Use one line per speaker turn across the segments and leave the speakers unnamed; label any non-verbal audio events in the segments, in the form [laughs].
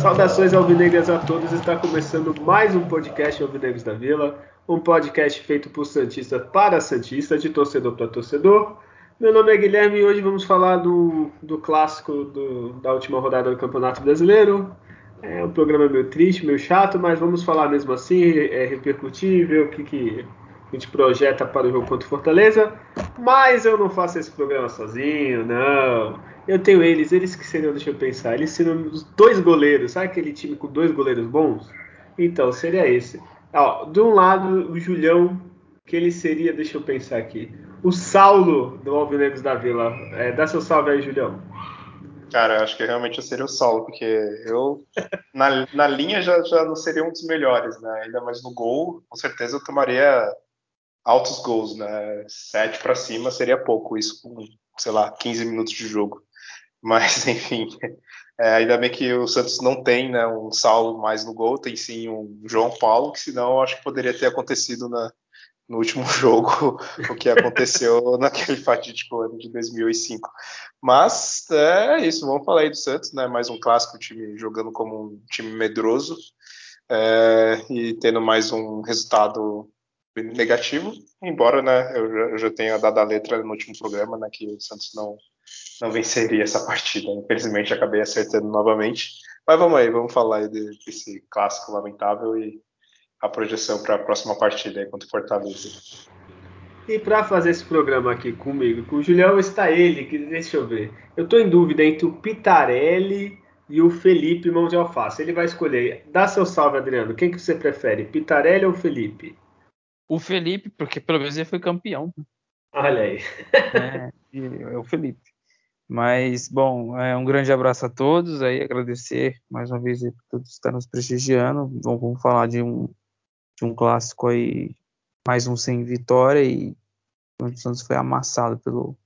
Saudações alvinegras a todos, está começando mais um podcast Alvinegros da Vila, um podcast feito por Santista para Santista, de torcedor para torcedor. Meu nome é Guilherme e hoje vamos falar do, do clássico do, da última rodada do Campeonato Brasileiro. É um programa meio triste, meio chato, mas vamos falar mesmo assim, é, repercutir, ver o que, que a gente projeta para o jogo contra o Fortaleza. Mas eu não faço esse programa sozinho, não. Eu tenho eles, eles que seriam, deixa eu pensar, eles seriam os dois goleiros, sabe aquele time com dois goleiros bons? Então, seria esse. Ó, de um lado, o Julião, que ele seria, deixa eu pensar aqui, o Saulo do Alvinegros da Vila. É, dá seu salve aí, Julião.
Cara, eu acho que realmente eu seria o Saulo, porque eu, na, na linha, já, já não seria um dos melhores, né? Ainda mais no gol, com certeza eu tomaria altos gols, né? Sete para cima seria pouco, isso com, sei lá, 15 minutos de jogo. Mas, [laughs] enfim, é, ainda bem que o Santos não tem né, um Saulo mais no gol, tem sim um João Paulo, que senão eu acho que poderia ter acontecido na, no último [laughs] jogo o que aconteceu [laughs] naquele fatídico ano de 2005. Mas é isso, vamos falar aí do Santos, né? Mais um clássico, time jogando como um time medroso é, e tendo mais um resultado negativo, embora né, eu, já, eu já tenha dado a letra no último programa, né, que o Santos não não venceria essa partida. Infelizmente acabei acertando novamente. Mas vamos aí, vamos falar aí desse clássico lamentável e a projeção para a próxima partida aí contra o Fortaleza.
E para fazer esse programa aqui comigo, com o Julião, está ele, que deixa eu ver. Eu estou em dúvida entre o Pitarelli e o Felipe Mão de Alface. Ele vai escolher. Dá seu salve, Adriano. Quem que você prefere, Pitarelli ou Felipe?
O Felipe, porque pelo menos ele foi campeão.
Olha aí. [laughs]
é, é o Felipe. Mas, bom, é um grande abraço a todos, aí agradecer mais uma vez por todos estar nos prestigiando. Vamos, vamos falar de um, de um clássico aí, mais um sem vitória, e o Santos foi amassado pelo,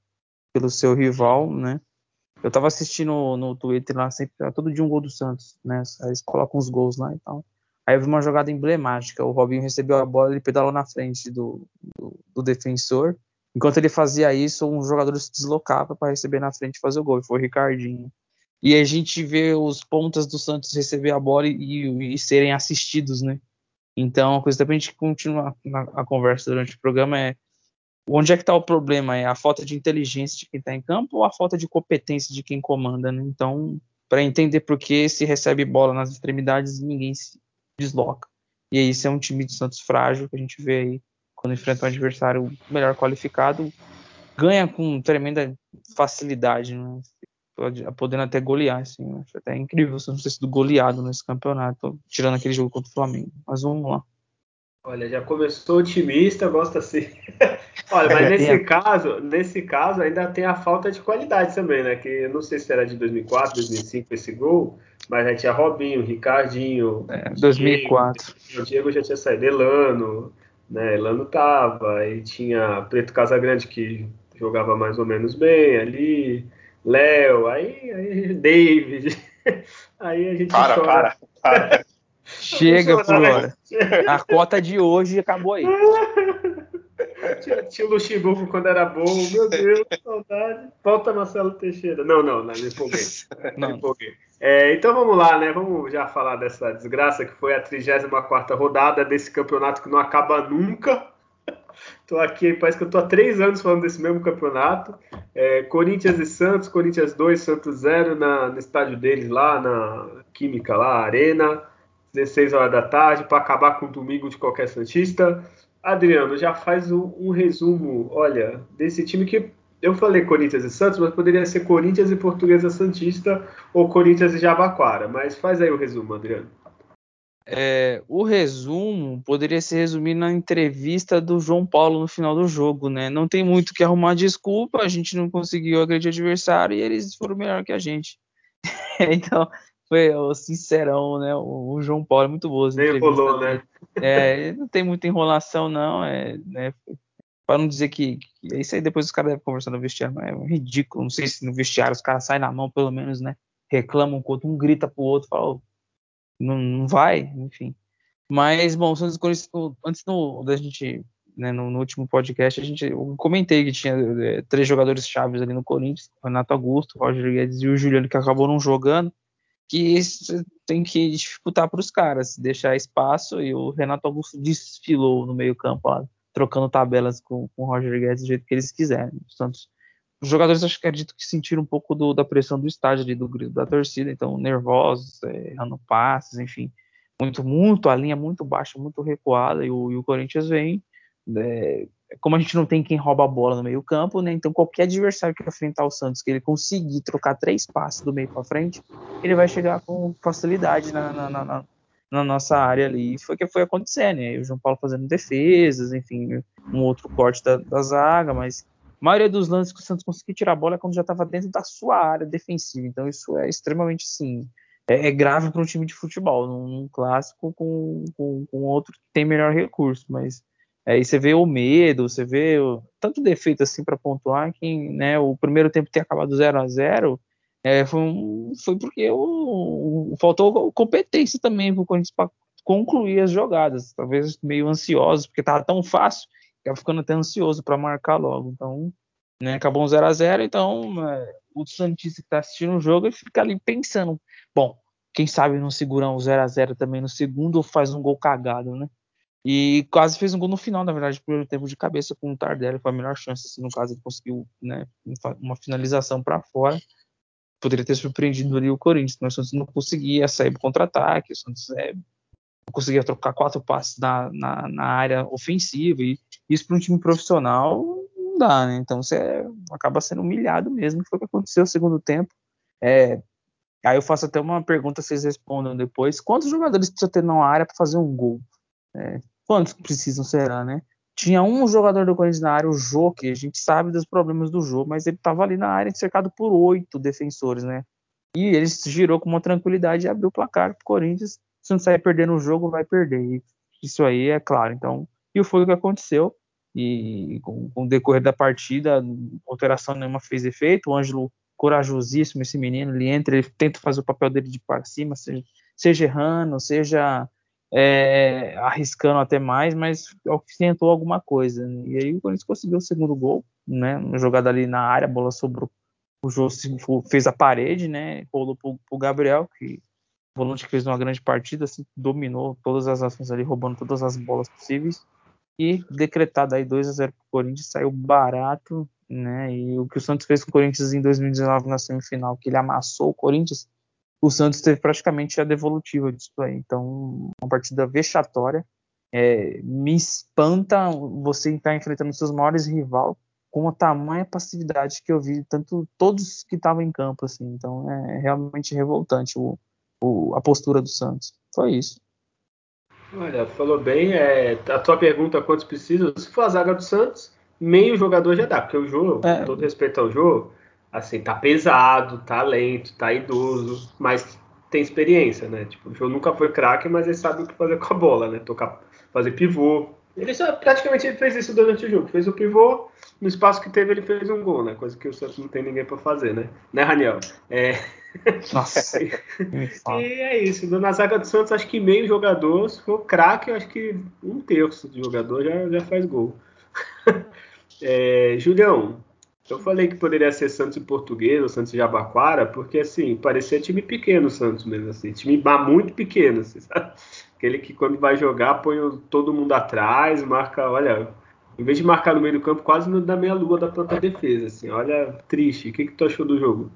pelo seu rival, né? Eu tava assistindo no Twitter lá, sempre, todo dia um gol do Santos, né? Eles colocam os gols lá e tal. Aí eu vi uma jogada emblemática, o Robinho recebeu a bola, ele pedalou na frente do, do, do defensor, Enquanto ele fazia isso, um jogador se deslocava para receber na frente e fazer o gol. Foi o Ricardinho. E a gente vê os pontas do Santos receber a bola e, e serem assistidos, né? Então, a coisa para a gente continuar a conversa durante o programa é onde é que está o problema? É a falta de inteligência de quem está em campo ou a falta de competência de quem comanda, né? Então, para entender por que se recebe bola nas extremidades ninguém se desloca. E isso é um time de Santos frágil que a gente vê aí quando enfrenta um adversário melhor qualificado, ganha com tremenda facilidade, né? Podendo até golear, assim, acho até incrível se não ter sido goleado nesse campeonato, tirando aquele jogo contra o Flamengo. Mas vamos lá.
Olha, já começou otimista, gosta assim. [laughs] Olha, mas nesse caso, nesse caso ainda tem a falta de qualidade também, né? Que eu não sei se era de 2004, 2005 esse gol, mas já tinha Robinho, Ricardinho,
é, 2004.
Diego, o Diego já tinha saído, Elano, né? Elano tava, aí tinha Preto Casagrande que jogava mais ou menos bem ali, Léo, aí, aí David. [laughs] Aí a gente
para, chora. Para, para.
Chega por hora. A cota de hoje acabou aí. [laughs]
Tinha, tinha o Luxemburgo quando era bom, meu Deus, saudade. Falta Marcelo Teixeira. Não, não, não, me empolguei. Não. Me empolguei. É, então vamos lá, né? Vamos já falar dessa desgraça que foi a 34 rodada desse campeonato que não acaba nunca. Tô aqui, parece que eu tô há três anos falando desse mesmo campeonato. É, Corinthians e Santos, Corinthians 2, Santos 0 na, no estádio deles lá, na Química lá, Arena, 16 horas da tarde, para acabar com o domingo de qualquer Santista. Adriano, já faz um, um, resumo, olha, desse time que eu falei Corinthians e Santos, mas poderia ser Corinthians e Portuguesa Santista ou Corinthians e Jabaquara. Mas faz aí o resumo, Adriano.
É, o resumo poderia se resumir na entrevista do João Paulo no final do jogo, né? Não tem muito que arrumar desculpa, a gente não conseguiu agredir o adversário e eles foram melhor que a gente. [laughs] então, foi o sincerão, né? O, o João Paulo é muito boa.
Nem rolou, né?
É, não tem muita enrolação, não. É, né? para não dizer que, que, Isso aí depois os caras devem conversar no vestiário, mas é ridículo. Não sei se no vestiário os caras saem na mão, pelo menos, né? Reclamam com o outro, um grita pro outro, fala, não, não vai, enfim. Mas, bom, antes do, da gente, né, no, no, último podcast, a gente, eu comentei que tinha é, três jogadores chaves ali no Corinthians, o Renato Augusto, o Roger Guedes e o Juliano, que acabou não jogando, que tem que dificultar para os caras, deixar espaço, e o Renato Augusto desfilou no meio campo trocando tabelas com, com o Roger Guedes do jeito que eles quiserem. Santos, os jogadores acho que acredito que sentiram um pouco do, da pressão do estádio ali, do grito da torcida, então nervosos, é, errando passes, enfim, muito, muito, a linha muito baixa, muito recuada, e o, e o Corinthians vem, é, como a gente não tem quem rouba a bola no meio campo, né, então qualquer adversário que enfrentar o Santos, que ele conseguir trocar três passes do meio para frente, ele vai chegar com facilidade na, na, na, na nossa área ali. E foi o que foi acontecer, né? O João Paulo fazendo defesas, enfim, um outro corte da, da zaga, mas maioria dos lances que o Santos conseguiu tirar a bola é quando já estava dentro da sua área defensiva. Então isso é extremamente sim. É, é grave para um time de futebol, num, clássico com, com, com, outro que tem melhor recurso, mas aí você vê o medo, você vê o, tanto defeito assim para pontuar que né, o primeiro tempo ter acabado 0 a 0 é, foi, um, foi porque o, faltou competência também para o Corinthians para concluir as jogadas. Talvez meio ansioso, porque estava tão fácil, estava ficando até ansioso para marcar logo. Então, né, acabou um 0 a 0 então é, o Santista que está assistindo o jogo ele fica ali pensando, bom, quem sabe não segurar um 0 a 0 também no segundo ou faz um gol cagado, né? E quase fez um gol no final, na verdade, pelo tempo de cabeça com o Tardelli, foi a melhor chance, assim, no caso ele conseguiu né, uma finalização para fora poderia ter surpreendido ali o Corinthians, mas o Santos não conseguia sair para contra-ataque, o Santos é, não conseguia trocar quatro passes na, na, na área ofensiva, e isso para um time profissional não dá, né? Então você acaba sendo humilhado mesmo, foi o que aconteceu no segundo tempo. É, aí eu faço até uma pergunta, vocês respondam depois: quantos jogadores precisa ter na área para fazer um gol? É, quantos precisam será, né? Tinha um jogador do Corinthians na área, o Jô, que a gente sabe dos problemas do Jô, mas ele estava ali na área cercado por oito defensores, né? E ele girou com uma tranquilidade e abriu o placar para o Corinthians. Se não sair perdendo o jogo, vai perder. E isso aí é claro. Então, e foi o que aconteceu. E com, com o decorrer da partida, alteração nenhuma fez efeito. O Ângelo, corajosíssimo, esse menino, ele entra, ele tenta fazer o papel dele de para cima, seja, seja errando, seja é, arriscando até mais, mas tentou alguma coisa. E aí o Corinthians conseguiu o segundo gol, né? Uma jogada ali na área, a bola sobrou. O Jô fez a parede, né? Rolou pro, pro Gabriel, que o volante fez uma grande partida, assim, dominou todas as ações ali, roubando todas as bolas possíveis. E decretado aí 2 a 0 pro Corinthians, saiu barato, né? E o que o Santos fez com o Corinthians em 2019 na semifinal, que ele amassou o Corinthians, o Santos teve praticamente a devolutiva disso aí. Então, uma partida vexatória. É, me espanta você estar enfrentando seus maiores rivais com a tamanha passividade que eu vi, tanto todos que estavam em campo, assim. Então, é realmente revoltante o, o, a postura do Santos. Foi isso.
Olha, falou bem. É, a tua pergunta, quantos precisam? Se for a zaga do Santos, meio jogador já dá, porque o jogo, é. com todo respeito ao jogo, assim, tá pesado, tá lento, tá idoso, mas tem experiência, né? Tipo, o João nunca foi craque, mas ele sabe o que fazer com a bola, né? Tocar, fazer pivô. Ele só, praticamente ele fez isso durante o jogo. Fez o pivô, no espaço que teve ele fez um gol, né? Coisa que o Santos não tem ninguém para fazer, né? Né, Raniel? É...
Nossa. [laughs] e
é isso. Na zaga do Santos, acho que meio jogador, se for craque, acho que um terço de jogador já, já faz gol. [laughs] é, Julião, eu falei que poderia ser Santos e Português ou Santos e Jabaquara, porque assim, parecia time pequeno o Santos mesmo, assim, time muito pequeno, assim, sabe? Aquele que quando vai jogar põe todo mundo atrás, marca, olha, em vez de marcar no meio do campo, quase na meia lua da própria defesa, assim, olha, triste. O que, que tu achou do jogo?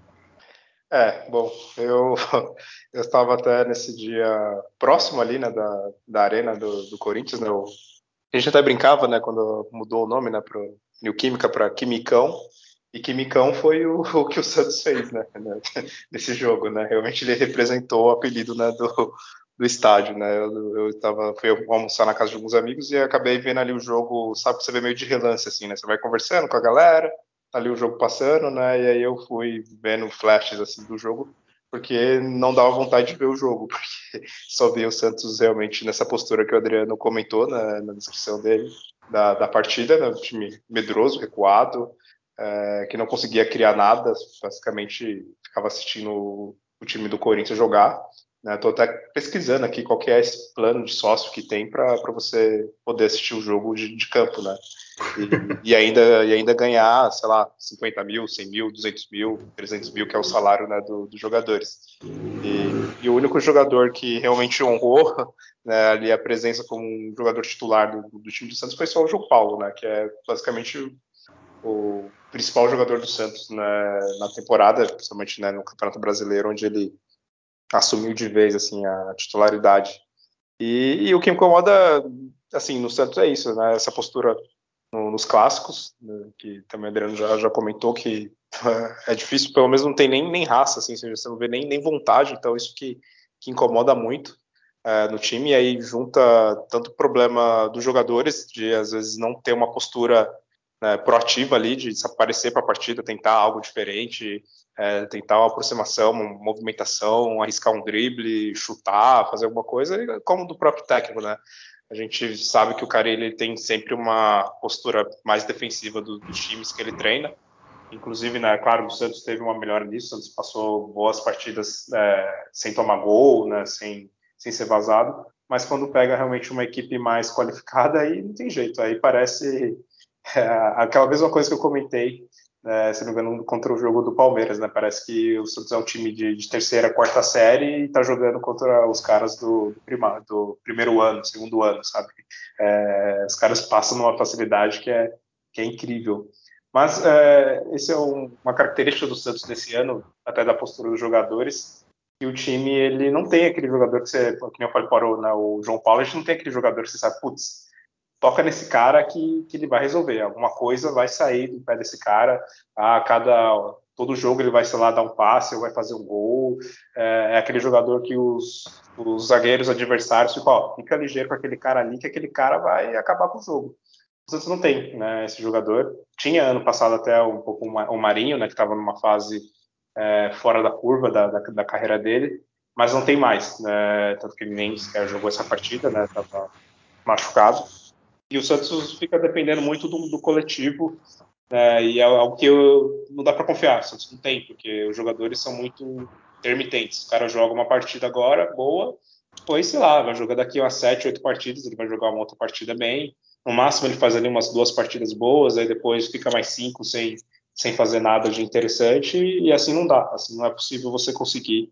É, bom, eu, [laughs] eu estava até nesse dia próximo ali, né, da, da arena do, do Corinthians, né, o, a gente até brincava, né, quando mudou o nome, né, pro New Química para Quimicão, e Quimicão foi o, [laughs] o, que o Santos fez, né, [laughs] nesse jogo, né? Realmente ele representou o apelido né, do, do estádio, né? Eu, eu tava, fui almoçar na casa de alguns amigos e acabei vendo ali o jogo, sabe que você vê meio de relance, assim, né? Você vai conversando com a galera, tá ali o jogo passando, né? E aí eu fui vendo flashes, assim, do jogo, porque não dava vontade de ver o jogo, [laughs] porque só vi o Santos realmente nessa postura que o Adriano comentou na, na descrição dele, da, da partida, né? um time medroso, recuado, é, que não conseguia criar nada, basicamente ficava assistindo o, o time do Corinthians jogar. Estou né? até pesquisando aqui qual é esse plano de sócio que tem para você poder assistir o jogo de, de campo, né? E, e, ainda, e ainda ganhar, sei lá, 50 mil, 100 mil, 200 mil, 300 mil, que é o salário né, do, dos jogadores. E, e, o único jogador que realmente honrou [laughs] né, ali a presença como um jogador titular do, do, time do Santos foi só o João Paulo, né? Que é basicamente o principal jogador do Santos né, na temporada, principalmente né, no Campeonato Brasileiro, onde ele assumiu de vez assim a titularidade. E, e, o que incomoda assim no Santos é isso, né? Essa postura no, nos clássicos, né? que também o Adriano já, já comentou que [laughs] é difícil, pelo menos não tem nem, nem raça, assim, você não vê nem, nem vontade, então isso que, que incomoda muito é, no time, e aí junta tanto o problema dos jogadores, de às vezes não ter uma postura né, proativa ali, de aparecer para a partida, tentar algo diferente, é, tentar uma aproximação, uma movimentação, arriscar um drible, chutar, fazer alguma coisa, como do próprio técnico, né? A gente sabe que o cara ele tem sempre uma postura mais defensiva dos, dos times que ele treina. Inclusive, né, claro, o Santos teve uma melhora nisso, o Santos passou boas partidas é, sem tomar gol, né, sem, sem ser vazado, mas quando pega realmente uma equipe mais qualificada, aí não tem jeito, aí parece é, [laughs] aquela mesma coisa que eu comentei é, se não me engano, contra o jogo do Palmeiras, né? Parece que o Santos é um time de, de terceira, quarta série e está jogando contra os caras do, do, prima, do, primeiro ano, segundo ano, sabe? É, os caras passam numa facilidade que é, que é incrível. Mas é, esse é um, uma característica do Santos desse ano, até da postura dos jogadores, que o time ele não tem aquele jogador que você, que nem eu falei para o, né, o João Paulo, a gente não tem aquele jogador que você sabe, putz, toca nesse cara que, que ele vai resolver. Alguma coisa vai sair do pé desse cara. A cada todo jogo ele vai, sei lá, dar um passe ou vai fazer um gol. É, é aquele jogador que os, os zagueiros adversários ficam, ó, fica ligeiro com aquele cara ali, que aquele cara vai acabar com o jogo. Santos não tem né, esse jogador. Tinha ano passado até um pouco o Marinho, né, que estava numa fase é, fora da curva da, da, da, carreira dele, mas não tem mais. Né, tanto que ele nem sequer jogou essa partida, né, estava machucado. E o Santos fica dependendo muito do, do coletivo, né, e é algo que eu, não dá para confiar. O Santos não tem, porque os jogadores são muito intermitentes. O cara joga uma partida agora, boa, depois, sei lá, vai jogar daqui umas sete, oito partidas, ele vai jogar uma outra partida bem. No máximo, ele faz ali umas duas partidas boas, aí depois fica mais cinco sem, sem fazer nada de interessante, e assim não dá. Assim não é possível você conseguir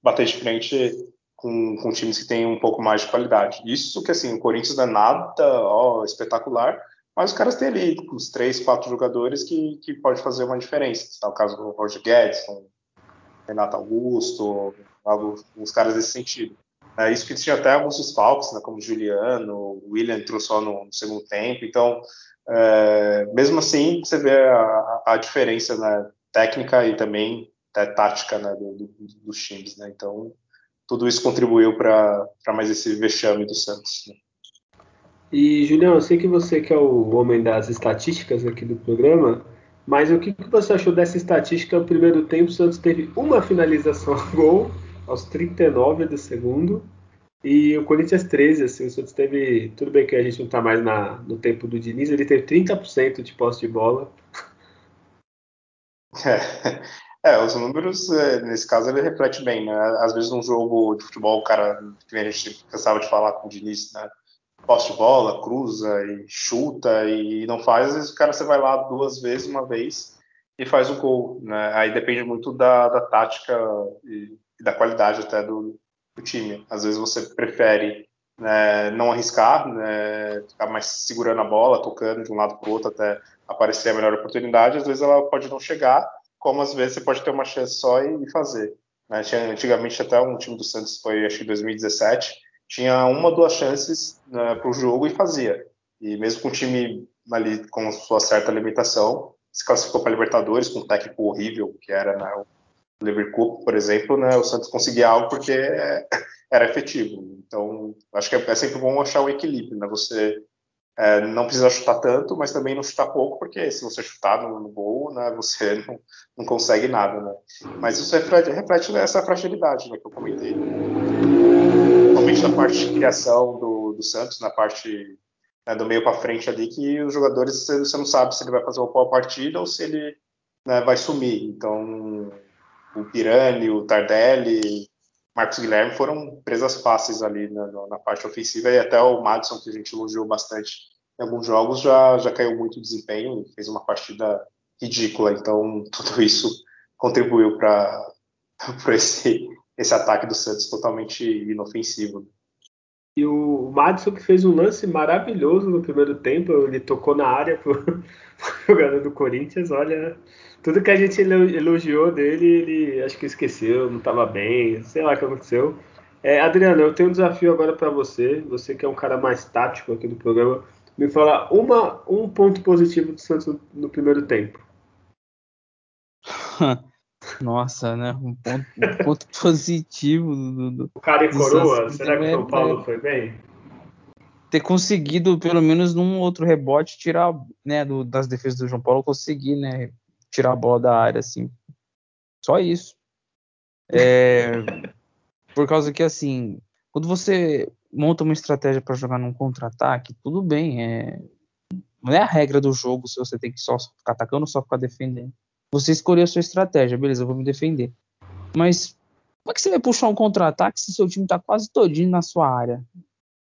bater de frente com, com times que têm um pouco mais de qualidade. Isso que, assim, o Corinthians não é nada ó, espetacular, mas os caras têm ali uns três, quatro jogadores que, que pode fazer uma diferença. Está o caso do Roger Guedes, Renato Augusto, alguns caras desse sentido. É isso que tinha até alguns desfalques, né, como Juliano, o William entrou só no, no segundo tempo, então, é, mesmo assim, você vê a, a diferença né, técnica e também tática né, do, do, dos times, né, então tudo isso contribuiu para mais esse vexame do Santos. Né?
E, Julião, eu sei que você que é o homem das estatísticas aqui do programa, mas o que, que você achou dessa estatística? No primeiro tempo, o Santos teve uma finalização a gol aos 39 do segundo, e o Corinthians 13, assim, o Santos teve. Tudo bem que a gente não está mais na, no tempo do Diniz, ele teve 30% de posse de bola. [laughs] [laughs]
É, é, os números, é, nesse caso, ele reflete bem, né? Às vezes, num jogo de futebol, o cara, que a gente cansava de falar com o Diniz, né? Poste bola, cruza e chuta e não faz, às vezes o cara você vai lá duas vezes, uma vez, e faz o gol, né? Aí depende muito da, da tática e, e da qualidade até do, do, time. Às vezes você prefere né, não arriscar, né, ficar mais segurando a bola, tocando de um lado para o outro até aparecer a melhor oportunidade, às vezes ela pode não chegar, como às vezes você pode ter uma chance só e, fazer. Né? Tinha, antigamente até um time do Santos foi acho que 2017 tinha uma duas chances né, para o jogo e fazia. E mesmo com o time ali com sua certa limitação, se classificou para Libertadores com um técnico horrível que era né, o Liverpool, por exemplo, né, o Santos conseguia algo porque [laughs] era efetivo. Então, acho que é, é sempre bom achar o equilíbrio, né? Você é, não precisa chutar tanto, mas também não chutar pouco, porque se você chutar no, no gol, né, você [laughs] não, não, consegue nada, né? Mas isso reflete, reflete essa fragilidade né, que eu comentei. Principalmente na parte de criação do, do Santos, na parte né, do meio para frente ali que os jogadores você não sabe se ele vai fazer uma boa partida ou se ele né, vai sumir. Então o Pirani, o Tardelli, Marcos Guilherme foram presas fáceis ali na, na, parte ofensiva e até o Madison que a gente elogiou bastante em alguns jogos já já caiu muito o desempenho, fez uma partida ridícula. Então [laughs] tudo isso contribuiu para [laughs] esse esse ataque do Santos totalmente inofensivo.
E o Madison que fez um lance maravilhoso no primeiro tempo, ele tocou na área pro, [laughs] pro jogador do Corinthians, olha, tudo que a gente elogiou dele, ele acho que esqueceu, não estava bem, sei lá o que aconteceu. É, Adriano, eu tenho um desafio agora para você, você que é um cara mais tático aqui do programa, me falar uma, um ponto positivo do Santos no, no primeiro tempo. [laughs]
Nossa, né? Um ponto, um ponto [laughs] positivo do, do,
O cara e coroa, será que o São Paulo foi bem?
Ter conseguido, pelo menos num outro rebote, tirar, né, do, das defesas do João Paulo, conseguir, né, tirar a bola da área, assim. Só isso. É, [laughs] por causa que, assim, quando você monta uma estratégia para jogar num contra-ataque, tudo bem, é, não é a regra do jogo se você tem que só ficar atacando ou só ficar defendendo. Você escolheu a sua estratégia, beleza, eu vou me defender. Mas como é que você vai puxar um contra-ataque se seu time está quase todinho na sua área?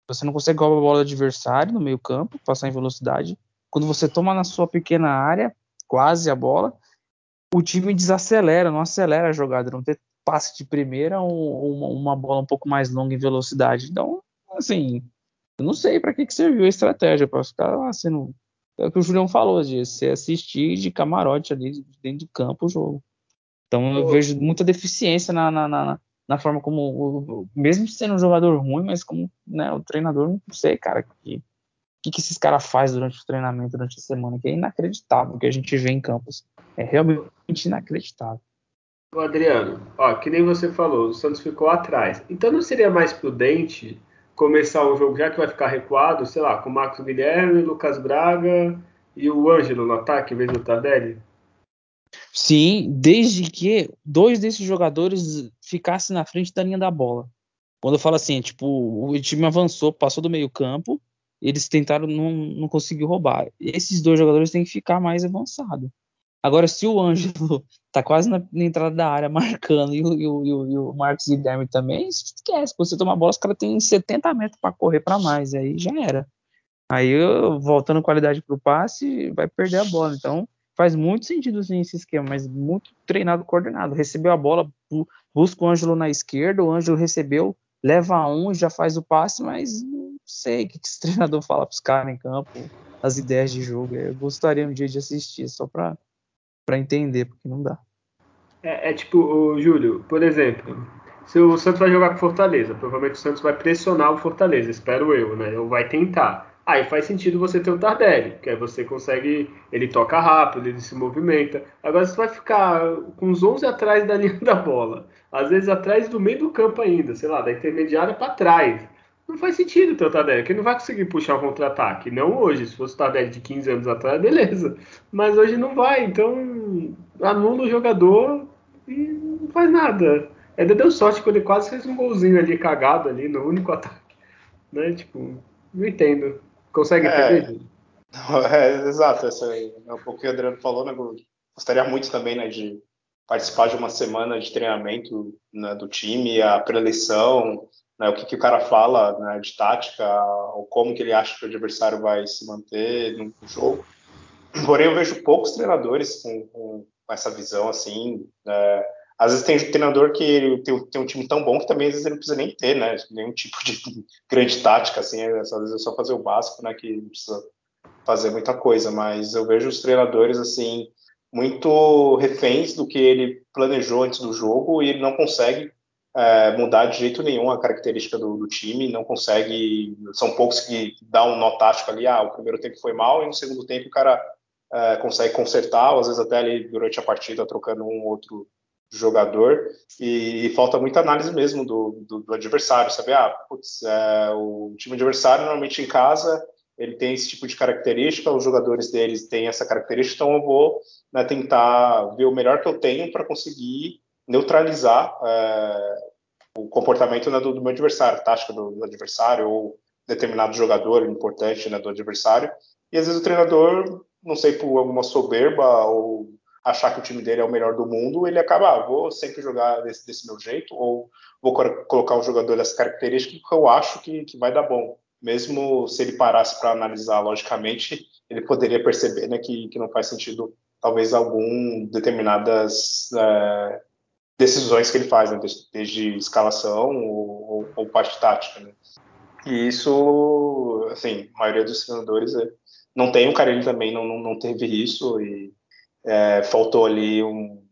Você não consegue roubar a bola do adversário no meio campo, passar em velocidade. Quando você toma na sua pequena área, quase a bola, o time desacelera, não acelera a jogada, não tem passe de primeira ou uma, uma bola um pouco mais longa em velocidade. Então, assim, eu não sei para que, que serviu a estratégia, para ficar lá sendo é o que o Julião falou, de você assistir de camarote ali dentro do campo o jogo. Então eu vejo muita deficiência na, na, na, na forma como, mesmo sendo um jogador ruim, mas como né, o treinador, não sei, cara, que que, que esses caras fazem durante o treinamento, durante a semana, que é inacreditável o que a gente vê em campos. É realmente inacreditável.
O Adriano, ó, que nem você falou, o Santos ficou atrás. Então não seria mais prudente começar o jogo, já que vai ficar recuado, sei lá, com Marcos Guilherme, Lucas Braga e o Ângelo no ataque em vez do Tardelli?
Sim, desde que dois desses jogadores ficassem na frente da linha da bola. Quando eu falo assim, tipo, o time avançou, passou do meio campo, eles tentaram, não, não conseguiu roubar. Esses dois jogadores têm que ficar mais avançados. Agora, se o Ângelo [laughs] tá quase na, na, entrada da área [laughs] marcando e o, e o, e o Marcos Guilherme também, esquece. Você tomar bola, os caras têm 70 metros para correr para mais, aí já era. Aí, voltando qualidade pro passe, vai perder a bola. Então, faz muito sentido assim, esse esquema, mas muito treinado, coordenado. Recebeu a bola, busca o Ângelo na esquerda, o Ângelo recebeu, leva um já faz o passe, mas não sei o que esse [laughs] treinador fala pros caras em campo, as ideias de jogo. Eu gostaria um dia de assistir, só para para entender, porque não dá.
É, é tipo, o Júlio, por exemplo, se o Santos vai jogar com Fortaleza, provavelmente o Santos vai pressionar o Fortaleza, espero eu, né? Ou vai tentar. Aí faz sentido você ter o Tardelli, que aí você consegue, ele toca rápido, ele se movimenta. Agora você vai ficar com os 11 atrás da [laughs] linha da bola, às vezes atrás do meio do campo ainda, sei lá, da intermediária para trás não faz sentido ter o Tardelli, que ele não vai conseguir puxar um contra-ataque. Não hoje, se fosse o Tardelli de 15 anos atrás, [laughs] beleza. Mas hoje não vai, então anula o jogador e não faz nada. Ainda deu sorte que ele quase fez um golzinho ali cagado ali no único [laughs] ataque. Né? Tipo, não entendo. Consegue é, entender? [laughs]
É, exato, essa é um pouco que o Adriano falou, né? Gostaria muito também né, de participar de uma semana de treinamento né, do time, a preleção, né, o que, que, o cara fala né, de tática, ou como que ele acha que o adversário vai se manter no jogo. Porém, eu vejo poucos treinadores com, com, essa visão assim. Né. Às vezes tem treinador que tem, tem, um time tão bom que também às vezes ele não precisa nem ter, né? Nenhum tipo de [laughs] grande tática, assim. Às vezes é só fazer o básico, né? Que não precisa fazer muita coisa. Mas eu vejo os treinadores assim muito reféns do que ele planejou antes do jogo e ele não consegue é, mudar de jeito nenhum a característica do, do, time, não consegue. São poucos que dão um nó tático ali, ah, o primeiro tempo foi mal, e no segundo tempo o cara é, consegue consertar, ou às vezes até ali durante a partida trocando um outro jogador, e, e falta muita análise mesmo do, do, do adversário, sabe? Ah, putz, é, o time adversário normalmente em casa ele tem esse tipo de característica, os jogadores deles têm essa característica, então eu vou né, tentar ver o melhor que eu tenho para conseguir neutralizar é, o comportamento né, do, do, meu adversário, tática do, do, adversário, ou determinado jogador importante né, do adversário, e às vezes o treinador, não sei por alguma soberba ou achar que o time dele é o melhor do mundo, ele acaba, ah, vou sempre jogar desse, desse meu jeito, ou vou colocar um jogador dessa característica que eu acho que, que vai dar bom. Mesmo se ele parasse para analisar logicamente, ele poderia perceber né, que, que não faz sentido, talvez, algum determinadas é, decisões que ele faz, né, desde, escalação ou, ou, ou, parte tática. Né. E isso, assim, a maioria dos treinadores é, não tem, o Carelli também não, não, não teve isso e é, faltou ali um,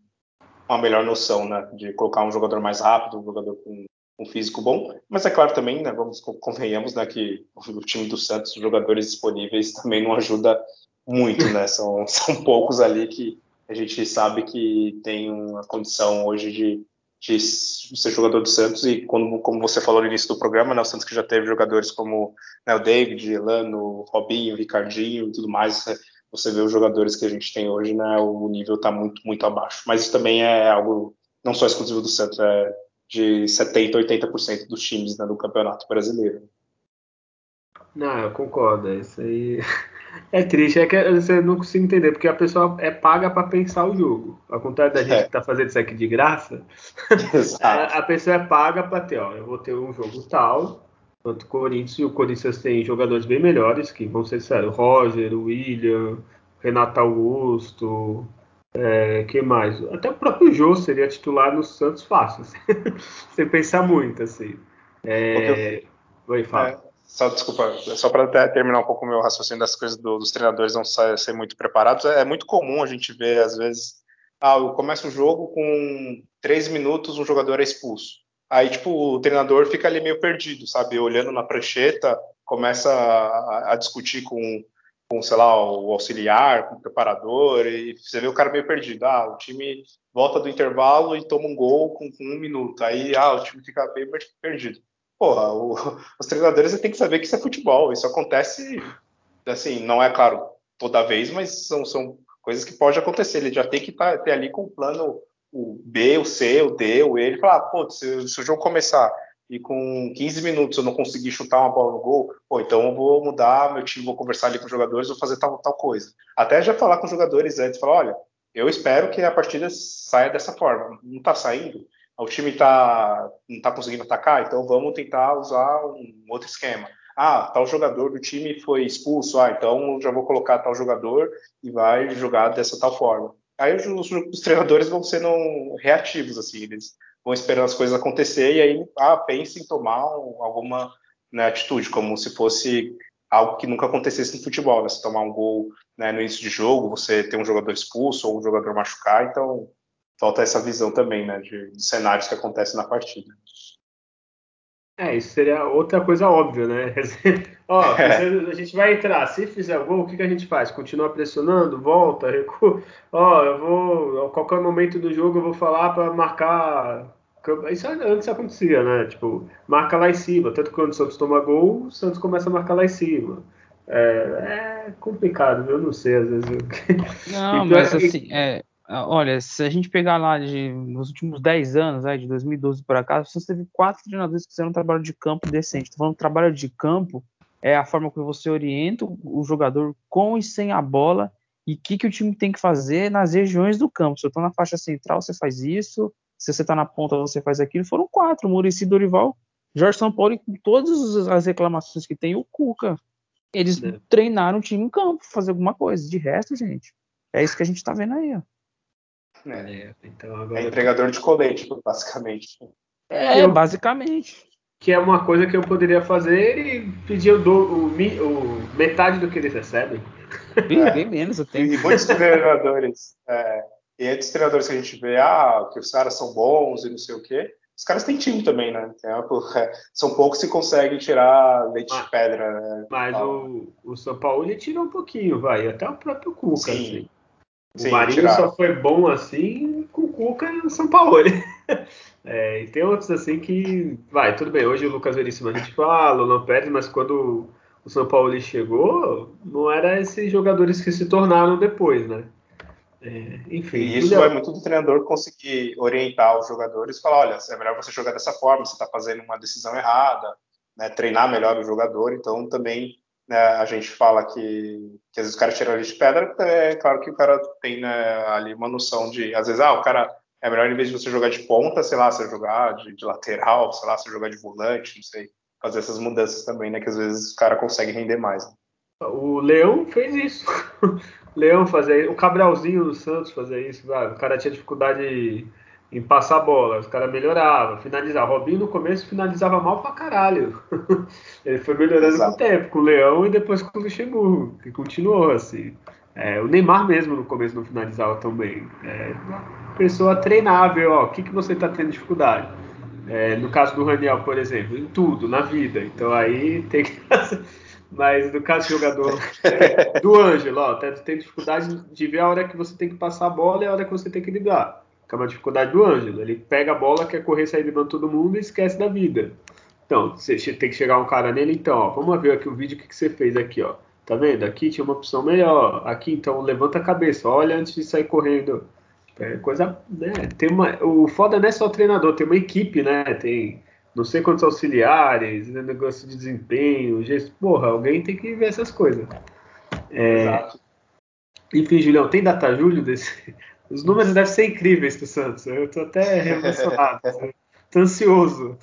uma melhor noção né, de colocar um jogador mais rápido, um jogador com um físico bom, mas é claro também, né, vamos convenhamos, né, que o time do Santos, os jogadores disponíveis também não ajuda muito, né, são, [laughs] são poucos ali que a gente sabe que tem uma condição hoje de, de ser jogador do Santos e como, como você falou no início do programa, né, o Santos que já teve jogadores como né, o David, Elano, Robinho, Ricardinho e tudo mais, você vê os jogadores que a gente tem hoje, né, o nível está muito, muito abaixo. Mas isso também é algo não só exclusivo do Santos, é de 70%, 80% dos times né, do Campeonato Brasileiro.
Não, eu concordo. Isso aí [laughs] é triste. É que você não consigo entender, porque a pessoa é paga para pensar o jogo. Ao contrário da gente é. que está fazendo isso aqui de graça, [laughs] a, a, pessoa é paga para ter, ó, eu vou ter um jogo tal, quanto o Corinthians, e o Corinthians tem jogadores bem melhores, que vão ser sérios, Roger, William, Renato Augusto, é, que mais? Até o próprio Jô seria titular no Santos fácil, assim. [laughs] sem pensar muito, assim. É... Oi, fala. É,
só, desculpa, só para terminar um pouco o meu raciocínio das coisas do, dos treinadores não ser muito preparados, é, é, muito comum a gente ver, às vezes, ah, começa o jogo com três minutos, um jogador é expulso. Aí, tipo, o treinador fica ali meio perdido, sabe? Olhando na prancheta, começa a, a discutir com, com, sei lá, o auxiliar, com o preparador, e você vê o cara meio perdido. Ah, o time volta do intervalo e toma um gol com, com um minuto. Aí, ah, o time fica bem perdido. Porra, o, [laughs] os treinadores têm que saber que isso é futebol. Isso acontece, assim, não é claro toda vez, mas são, são coisas que pode acontecer. Ele já tem que tá, ter ali com o plano o B, o C, o D, o E, ele fala, pô, se, se, o jogo começar e com 15 minutos eu não conseguir chutar uma bola no gol, pô, então eu vou mudar meu time, vou conversar ali com os jogadores, vou fazer tal, tal coisa. Até já falar com os jogadores antes, falar, olha, eu espero que a partida saia dessa forma. Não tá saindo, o time tá, não tá conseguindo atacar, então vamos tentar usar um outro esquema. Ah, tal jogador do time foi expulso, ah, então já vou colocar tal jogador e vai jogar dessa tal forma aí os, os, treinadores vão sendo reativos, assim, eles vão esperando as coisas acontecer e aí, ah, pense em tomar alguma né, atitude, como se fosse algo que nunca acontecesse no futebol, né? Se tomar um gol né, no início de jogo, você ter um jogador expulso ou um jogador machucar, então falta essa visão também, né, de, de cenários que acontecem na partida.
É, isso seria outra coisa óbvia, né? [laughs] Ó, é. a gente vai entrar, se fizer gol, o que, que a gente faz? Continua pressionando, volta, recua. Ó, eu vou, a qualquer momento do jogo eu vou falar para marcar. Isso antes acontecia, né? Tipo, marca lá em cima. Tanto que quando o Santos toma gol, o Santos começa a marcar lá em cima. É, é complicado, eu não sei às vezes.
Não, [laughs] mas assim, é, olha, se a gente pegar lá de, nos últimos 10 anos, né, de 2012 para cá, você teve quatro treinadores que fizeram um trabalho de campo decente. Estou falando trabalho de campo é a forma que você orienta o jogador com e sem a bola e o que, que o time tem que fazer nas regiões do campo. Se eu estou na faixa central, você faz isso. Se você está na ponta, você faz aquilo. Foram quatro: Murici Dorival, Jorge São Paulo e com todas as reclamações que tem, o Cuca. Eles é. treinaram o time em campo, fazer alguma coisa. De resto, gente, é isso que a gente está vendo aí. Ó.
É, então agora é entregador de colete, basicamente.
É, eu, basicamente.
Que é uma coisa que eu poderia fazer e pedir o, do, o, o metade do que eles recebem.
Bem, é. bem menos eu tenho.
E muitos treinadores, é, e muitos treinadores que a gente vê, ah, que os caras são bons e não sei o quê. Os caras têm time também, né? É, são poucos que conseguem tirar leite mas, de pedra, né?
Mas o, o São Paulo ele tirou um pouquinho, vai. Até o próprio Cuca, Sim. assim. O Marinho só foi bom assim com o Cuca e o São Paulo. [laughs] É, e tem outros assim que. Vai, tudo bem. Hoje o Lucas Veríssimo a gente fala, o Luan Pérez, mas quando o São Paulo chegou, não era esses jogadores que se tornaram depois, né?
É, enfim. E isso vai muito do treinador conseguir orientar os jogadores e falar: olha, é melhor você jogar dessa forma, você está fazendo uma decisão errada, né, treinar melhor o jogador. Então, também né, a gente fala que, que às vezes o cara tira ali de pedra, é claro que o cara tem né, ali uma noção de, às vezes, ah, o cara é melhor em vez de você jogar de ponta, sei lá, você jogar de, de lateral, sei lá, você jogar de volante, não sei, fazer essas mudanças também, né, que às vezes o cara consegue render mais. Né?
O Leão fez isso. [laughs] Leão fazia o Cabralzinho do Santos fazia isso. O cara tinha dificuldade em passar a bola, os caras melhoravam, finalizavam. Robinho no começo finalizava mal pra caralho. [laughs] Ele foi melhorando Exato. com o tempo, com o Leão e depois com o Luxemburgo, que continuou assim. É, o Neymar mesmo no começo não finalizava tão bem. É, pessoa treinável, ó, o que, que você está tendo dificuldade? É, no caso do Raniel, por exemplo, em tudo, na vida. Então aí tem que. Mas no caso do jogador [laughs] do Ângelo, ó, tem dificuldade de ver a hora que você tem que passar a bola e a hora que você tem que driblar que é uma dificuldade do Ângelo. Ele pega a bola, quer correr, sair driblando todo mundo e esquece da vida. Então, você tem que chegar um cara nele, então, ó, vamos ver aqui o vídeo que, que você fez aqui, ó. Tá vendo? Aqui tinha uma opção melhor. Aqui, então, levanta a cabeça, olha antes de sair correndo. É coisa, né? Tem uma, o foda não é só o treinador, tem uma equipe, né? Tem não sei quantos auxiliares, né? negócio de desempenho, gesto. Porra, alguém tem que ver essas coisas. É, Exato. Enfim, Julião, tem data julho desse, os números devem ser incríveis do Santos. Eu estou até emocionado. [laughs] Estou ansioso.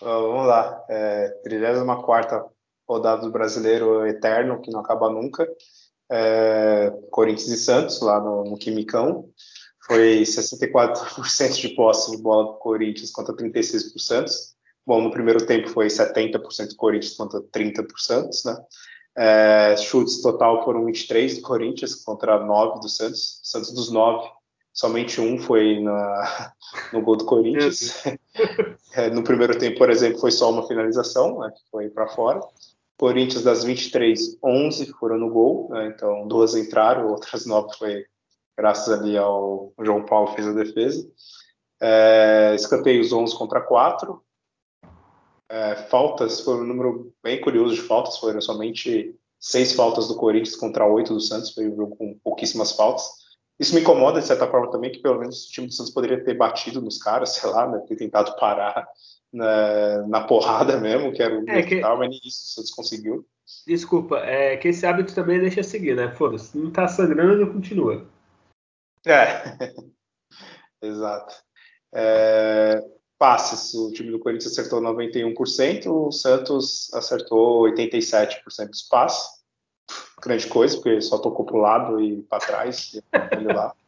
vamos lá. É, 34 rodada do Brasileiro Eterno, que não acaba nunca. É, Corinthians e Santos, lá no, no Quimicão. Foi 64% de posse de bola do Corinthians contra 36% do Santos. Bom, no primeiro tempo foi 70% do Corinthians contra 30%, né? É, chutes total foram 23 do Corinthians contra 9 do Santos. Santos dos 9, somente um foi na, [laughs] no gol do Corinthians. [laughs] é, no primeiro tempo, por exemplo, foi só uma finalização, né, que foi para fora. Corinthians das 23, 11 foram no gol, né, então duas entraram, outras 9 foi graças ali ao João Paulo fez a defesa. É, escanteios 11 contra 4, é, faltas, foi um número bem curioso de faltas, foram somente seis faltas do Corinthians contra oito do Santos, foi um jogo com pouquíssimas faltas. Isso me incomoda, de certa forma, também, que pelo menos o time do Santos poderia ter batido nos caras, sei lá, né, ter tentado parar na, na porrada mesmo, que era o é que... Tal, mas nem isso o Santos conseguiu.
Desculpa, é que esse hábito também deixa seguir, né? Foda-se, não tá sangrando, continua.
É, [laughs] exato. É, passes. O time do Corinthians acertou 91%, o Santos acertou 87% dos passes. Grande coisa, porque só tocou para o lado e para trás. E lá. [laughs]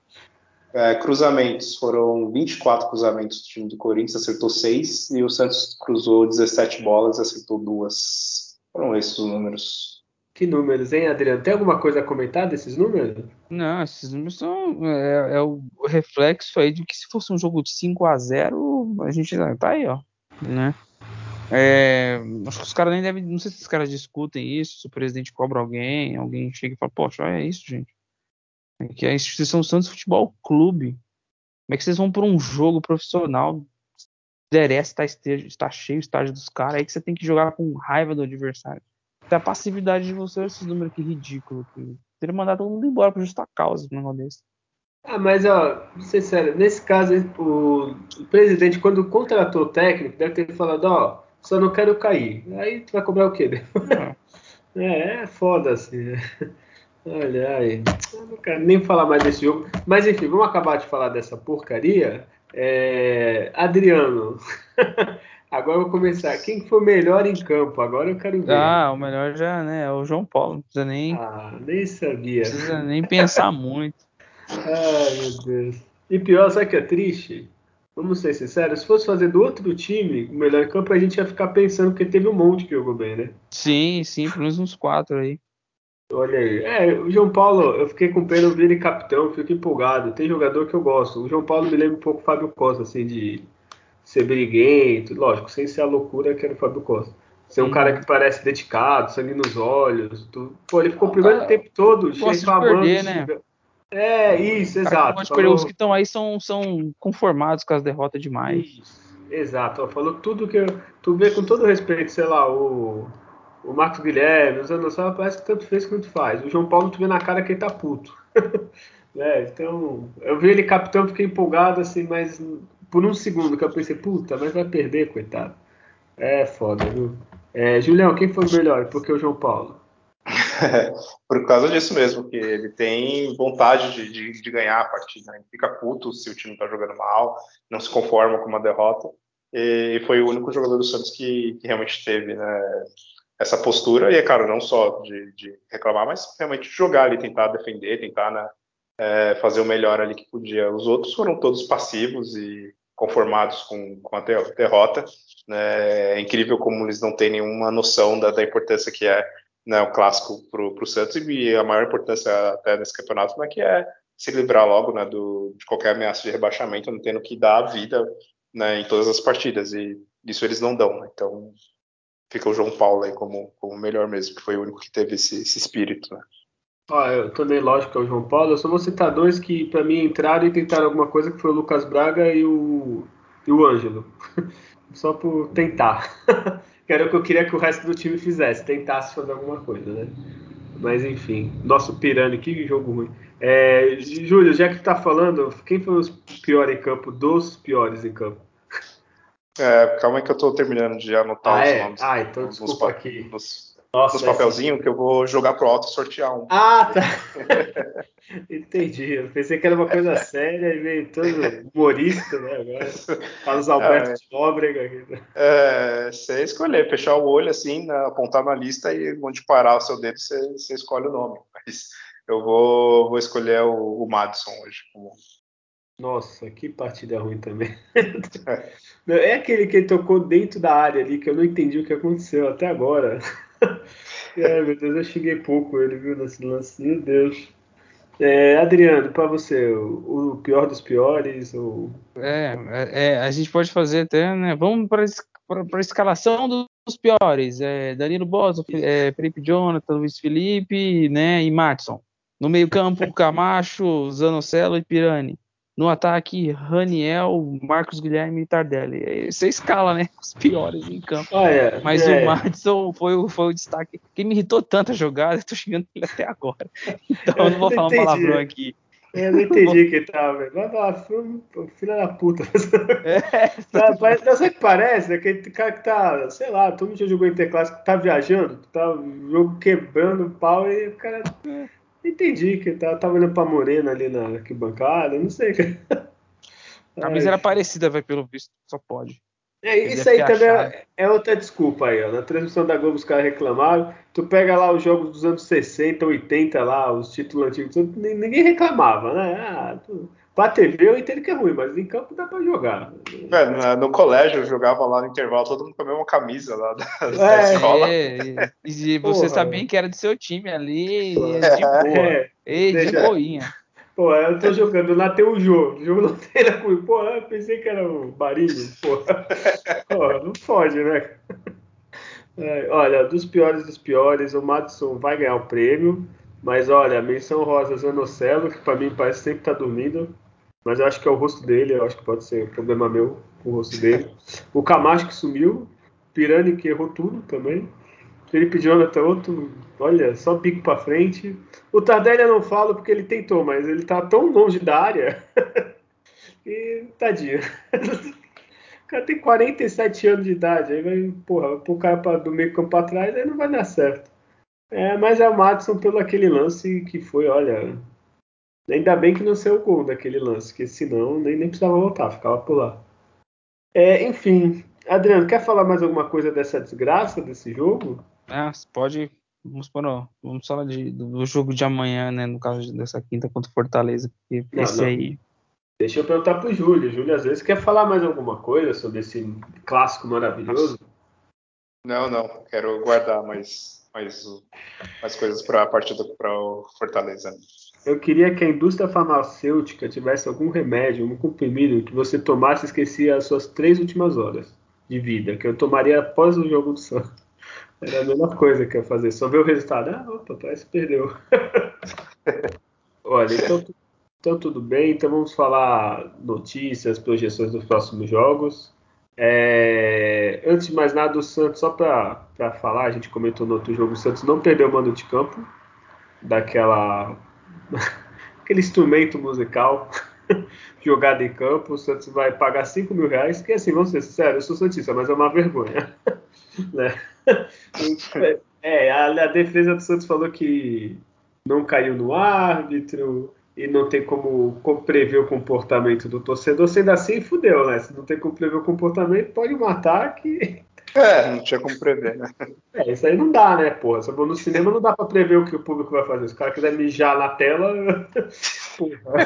É, cruzamentos foram 24 cruzamentos do time do Corinthians, acertou 6, e o Santos cruzou 17 bolas, acertou duas. Foram esses os números.
Que números, hein, Adriano? Tem alguma coisa a comentar desses números?
Não, esses números são é, é o reflexo aí de que se fosse um jogo de 5 a 0 a gente tá aí, ó, né? É, acho que os caras nem devem, não sei se os caras discutem isso, se o presidente cobra alguém, alguém chega e fala, poxa, é isso, gente. É que a instituição Santos Futebol Clube, como é que vocês vão por um jogo profissional? Interessa tá, está cheio o estádio dos caras, aí que você tem que jogar com raiva do adversário a passividade de você, esses números aqui ridículos. Que teria mandado todo mundo embora por justa causa, um negócio desse.
Ah, mas ó, sério, nesse caso, o, o presidente, quando contratou o técnico, deve ter falado, ó, só não quero cair. Aí tu vai cobrar o quê? É, [laughs] é foda assim. Olha aí, eu não quero nem falar mais desse jogo. Mas enfim, vamos acabar de falar dessa porcaria. É, Adriano, [laughs] Agora eu vou começar. Quem foi o melhor em campo? Agora eu quero ver.
Ah, o melhor já, né? É o João Paulo. Não precisa nem.
Ah, nem sabia.
Não precisa nem pensar [laughs] muito.
Ai, meu Deus. E pior, sabe que é triste? Vamos ser sinceros, se fosse fazer do outro time o melhor campo, a gente ia ficar pensando que teve um monte que jogou bem, né?
Sim, sim, pelo menos uns quatro aí.
Olha aí. É, o João Paulo, eu fiquei com pena de ver ele capitão, fico empolgado. Tem jogador que eu gosto. O João Paulo me lembra um pouco o Fábio Costa, assim, de ser briguento, lógico, sem ser a loucura que era o Fábio Costa. Ser um cara que parece dedicado, sangue nos olhos. Tudo. Pô, ele ficou o primeiro ah, tempo todo
reclamando. Perder, né?
É, isso, exato.
Falou... Os que estão aí são, são conformados com as derrotas demais. Isso,
exato. Falou tudo que. Tu vê com todo respeito, sei lá, o, o Marcos Guilherme, o Zanossawa parece que tanto fez quanto faz. O João Paulo, tu vê na cara que ele tá puto. [laughs] é, então, eu vi ele capitão, fiquei empolgado, assim, mas por um segundo que eu pensei, puta, mas vai perder, coitado. É foda, viu? É, Julião, quem foi melhor? Porque o João Paulo? [laughs]
Por causa disso mesmo, que ele tem vontade de, de, de ganhar a partida. Né? Ele fica puto se o time está jogando mal, não se conforma com uma derrota. E foi o único jogador do Santos que, que realmente teve né, essa postura. E é claro, não só de, de, reclamar, mas realmente jogar ali, tentar defender, tentar né, é, fazer o melhor ali que podia. Os outros foram todos passivos e conformados com, com a derrota. Né? É incrível como eles não têm nenhuma noção da, da importância que é né, o clássico para o Santos e a maior importância até nesse campeonato né, que é se livrar logo né, do, de qualquer ameaça de rebaixamento, não tendo que dar a vida né, em todas as partidas e isso eles não dão. Né? Então fica o João Paulo aí como, como melhor mesmo, que foi o único que teve esse, esse espírito. Né?
Ah, eu também, lógico, é o João Paulo. Eu só vou citar dois que, para mim, entraram e tentaram alguma coisa, que foi o Lucas Braga e o, e o Ângelo. [laughs] só por tentar. [laughs] que era o que eu queria que o resto do time fizesse, tentasse fazer alguma coisa, né? Mas enfim, nosso Pirani, que jogo ruim. É, Júlio, já que tu tá falando, quem foi os piores em campo, dos piores em campo?
É, calma aí que eu tô terminando de anotar
ah,
os
é?
nomes.
Ah, então desculpa nos, aqui.
Nos, Nossa, nos papelzinhos que eu vou jogar pro alto e sortear um.
Ah, tá. [laughs] Entendi. Eu pensei que era uma coisa séria e veio todo humorista, né? Agora. Carlos Alberto é, de Nóbrega aqui.
É, você escolher, fechar o olho assim, né, apontar na lista e onde parar o seu dedo, você, você escolhe o nome. Mas eu vou, vou escolher o, o Madison hoje
nossa, que partida ruim também. [laughs] é aquele que tocou dentro da área ali, que eu não entendi o que aconteceu até agora. [laughs] é, meu Deus, eu cheguei pouco ele, viu, nesse lance. Meu Deus. É, Adriano, para você, o, o, pior dos piores? Ou...
É, é, é, a gente pode fazer até, né? Vamos para a escalação dos piores. É, Danilo Bosa, é, Felipe Jonathan, Luiz Felipe, né? E Matson. No meio-campo, [laughs] Camacho, Zanocelo e Pirani. No ataque, Raniel, Marcos Guilherme e Tardelli. Você escala, né? Os piores em campo.
Ah, é,
Mas
é.
o Madison foi, o, foi o destaque. Quem me irritou tanto a jogada, [laughs] eu tô xingando ele até agora. Então eu não vou falar um palavrão aqui.
Eu não entendi que tava, velho. Vai falar, filha da puta. [laughs] É, tá, parece, não sei o que parece, é aquele cara que tá, sei lá, todo mundo já jogou Interclássico, tá viajando, tá o jogo quebrando o pau e o cara. Entendi que tá, tava olhando pra Morena ali na arquibancada, não sei. [laughs]
A camisa era parecida, vai pelo visto, só pode.
É, isso aí também é, é, outra desculpa aí, ó. Na transmissão da Globo os caras reclamaram. Tu pega lá os jogos dos anos 60, 80 lá, os títulos antigos, ninguém reclamava, né? Ah, tu... Pra TV eu entendo que é ruim, mas em campo dá pra jogar.
É, no colégio eu jogava lá no intervalo, todo mundo com a mesma camisa lá da, é, da escola.
É, e você sabia que era do seu time ali, é, de boa. É, e de boinha. [laughs]
Pô, eu tô jogando, lá tem o jogo, o jogo [laughs] não tem na coisa. Pô, eu pensei que era o Barinho, pô. [laughs] pô não pode, né? É, olha, dos piores dos piores, o Madison vai ganhar o prêmio, mas olha, menção rosa Zanocelo, que pra mim parece sempre tá dormindo, mas eu acho que é o rosto dele, eu acho que pode ser um problema meu com o rosto dele. O Camacho que sumiu, Pirani que errou tudo também. Felipe Jonathan, outro, olha, só pico para frente. O Tardelli eu não falo porque ele tentou, mas ele tá tão longe da área. [laughs] e tadinho. [laughs] O cara tem 47 anos de idade, aí vai, porra, o cara pra, do meio campo para trás, aí não vai dar certo. É, mas é o Madison pelo aquele lance que foi, olha, Ainda bem que não saiu o gol daquele lance, que senão nem, nem precisava voltar, ficava por lá. É, enfim, Adriano, quer falar mais alguma coisa dessa desgraça desse jogo?
Ah, pode. Vamos, por, vamos falar de, do jogo de amanhã, né? No caso dessa quinta contra o Fortaleza. Porque não, esse não. aí.
Deixa eu perguntar pro Júlio. Júlio, às vezes, quer falar mais alguma coisa sobre esse clássico maravilhoso?
Não, não. Quero guardar mais, mais, mais coisas para a partida para o Fortaleza.
Eu queria que a indústria farmacêutica tivesse algum remédio, um comprimido que você tomasse e esquecia as suas três últimas horas de vida, que eu tomaria após o jogo do Santos. Era a melhor coisa que eu ia fazer. Só ver o resultado. Ah, opa, parece que perdeu. [laughs] Olha, então, então tudo bem. Então vamos falar notícias, projeções dos próximos jogos. É, antes de mais nada, o Santos, só para falar, a gente comentou no outro jogo, o Santos não perdeu o mando de campo daquela [laughs] aquele instrumento musical [laughs] jogada em campo, o Santos vai pagar 5 mil reais, que assim, vamos ser sinceros, eu sou Santista, mas é uma vergonha. [laughs] né? É, a, a, defesa do Santos falou que não caiu no árbitro e não tem como, como prever o comportamento do torcedor, sendo assim, fudeu, né? Se não tem como prever o comportamento, pode matar que.
É, não tinha como prever, né?
É, isso aí não dá, né, porra? No cinema, não dá pra prever o que o público vai fazer. Se o cara quiser mijar na tela, [laughs] porra.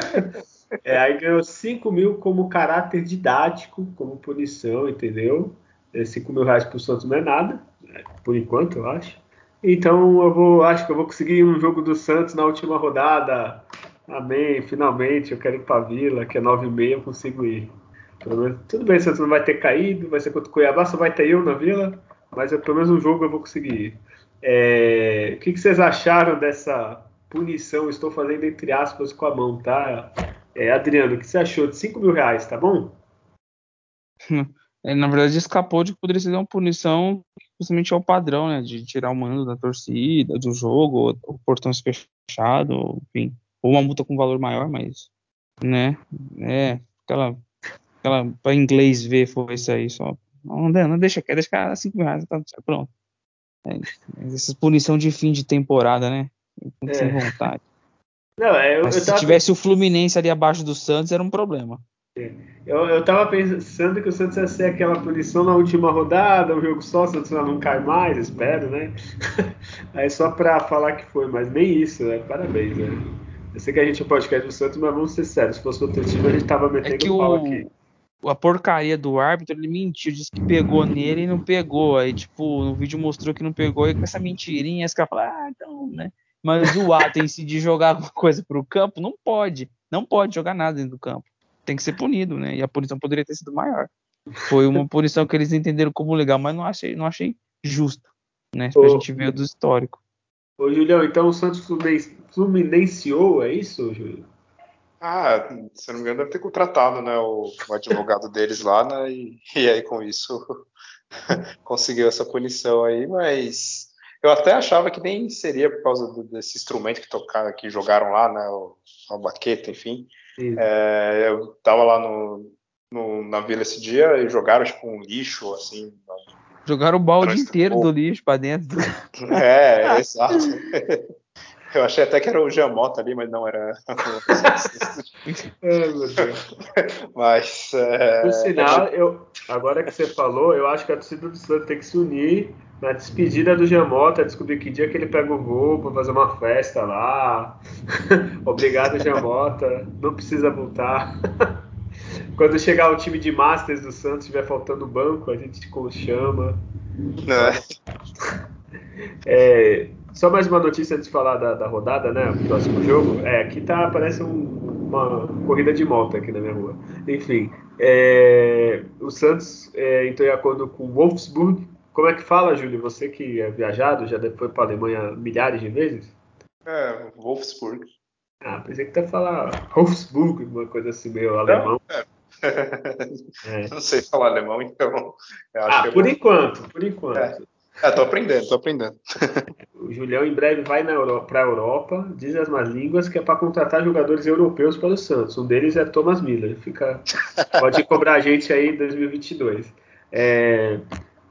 É, aí ganhou 5 mil como caráter didático, como punição, entendeu? 5 é, mil reais pro Santos não é nada, né, por enquanto, eu acho. Então eu vou, acho que eu vou conseguir um jogo do Santos na última rodada. Amém, finalmente, eu quero ir pra Vila, que é 9 e meia, eu consigo ir. Tudo bem, Santos não vai ter caído, vai ser contra o Cuiabá, só vai ter eu na Vila, mas eu, pelo menos um jogo eu vou conseguir ir. É, o que, que vocês acharam dessa punição? Estou fazendo entre aspas com a mão, tá? É, Adriano, o que você achou de 5 mil reais, tá bom? [laughs]
É, na verdade, escapou de que poderia ser uma punição justamente ao padrão, né? De tirar o mando da torcida, do jogo, o portão fechado, enfim. Ou uma multa com valor maior, mas. Né? É. Aquela. Aquela para inglês ver foi isso aí só. Não, não deixa, quer deixar 5 mil reais, tá pronto. É, essa punição de fim de temporada, né? É. Sem vontade. Não, é, eu, se tava... tivesse o Fluminense ali abaixo do Santos, era um problema.
Eu, eu tava pensando que o Santos ia ser aquela punição na última rodada, um jogo só, o Santos não cai mais, espero, né? [laughs] Aí só pra falar que foi, mas nem isso, né? Parabéns, né? Eu sei que a gente é podcast do Santos, mas vamos ser sérios. Se fosse outro time, a gente tava metendo é que pau o... aqui
a porcaria do árbitro, ele mentiu, disse que pegou nele e não pegou. Aí, tipo, no vídeo mostrou que não pegou, e com essa mentirinha, esse cara fala, ah, então, né? Mas o ato em si de jogar alguma coisa para o campo não pode. Não pode jogar nada dentro do campo. Tem que ser punido, né? E a punição poderia ter sido maior. Foi uma punição que eles entenderam como legal, mas não achei, não achei justo, né? Pra gente ver do histórico.
Ô, Julião, então o Santos fluminenciou, é isso, Júlio?
Ah, se não me engano, deve ter contratado né, o, o advogado deles lá, né? E, e aí com isso [laughs] conseguiu essa punição aí, mas eu até achava que nem seria por causa do, desse instrumento que tocaram, que jogaram lá, né? O, a baqueta, enfim. É, eu tava lá no, no, na vila esse dia e jogaram tipo um lixo, assim.
Jogaram o balde inteiro do lixo pra dentro. [laughs]
É, [laughs] exato. Eu achei até que era o Jamota ali, mas não era. [laughs] mas. É...
Por sinal, eu, agora que você falou, eu acho que a torcida do Santos tem que se unir na despedida do Jamota, descobrir que dia que ele pega o voo para fazer uma festa lá. [laughs] Obrigado, Jamota. Não precisa voltar. [laughs] Quando chegar o time de Masters do Santos, estiver faltando banco, a gente chama. É, só mais uma notícia antes de falar da, da rodada, né? O próximo jogo. É, aqui tá, parece um, uma corrida de moto aqui na minha rua. Enfim, é, o Santos é, entrou em acordo com o Wolfsburg como é que fala, Júlio? Você que é viajado, já foi para a Alemanha milhares de vezes?
É, Wolfsburg.
Ah, pensei que tá falando Wolfsburg, uma coisa assim meio alemão. É. [laughs]
é. Não sei falar alemão, então.
ah, é por enquanto, por enquanto. É.
É, tô aprendendo, tô aprendendo.
O Julião em breve vai para a Europa, diz as más línguas, que é para contratar jogadores europeus para o Santos. Um deles é Thomas Miller. Fica, pode cobrar a gente aí em 2022. É,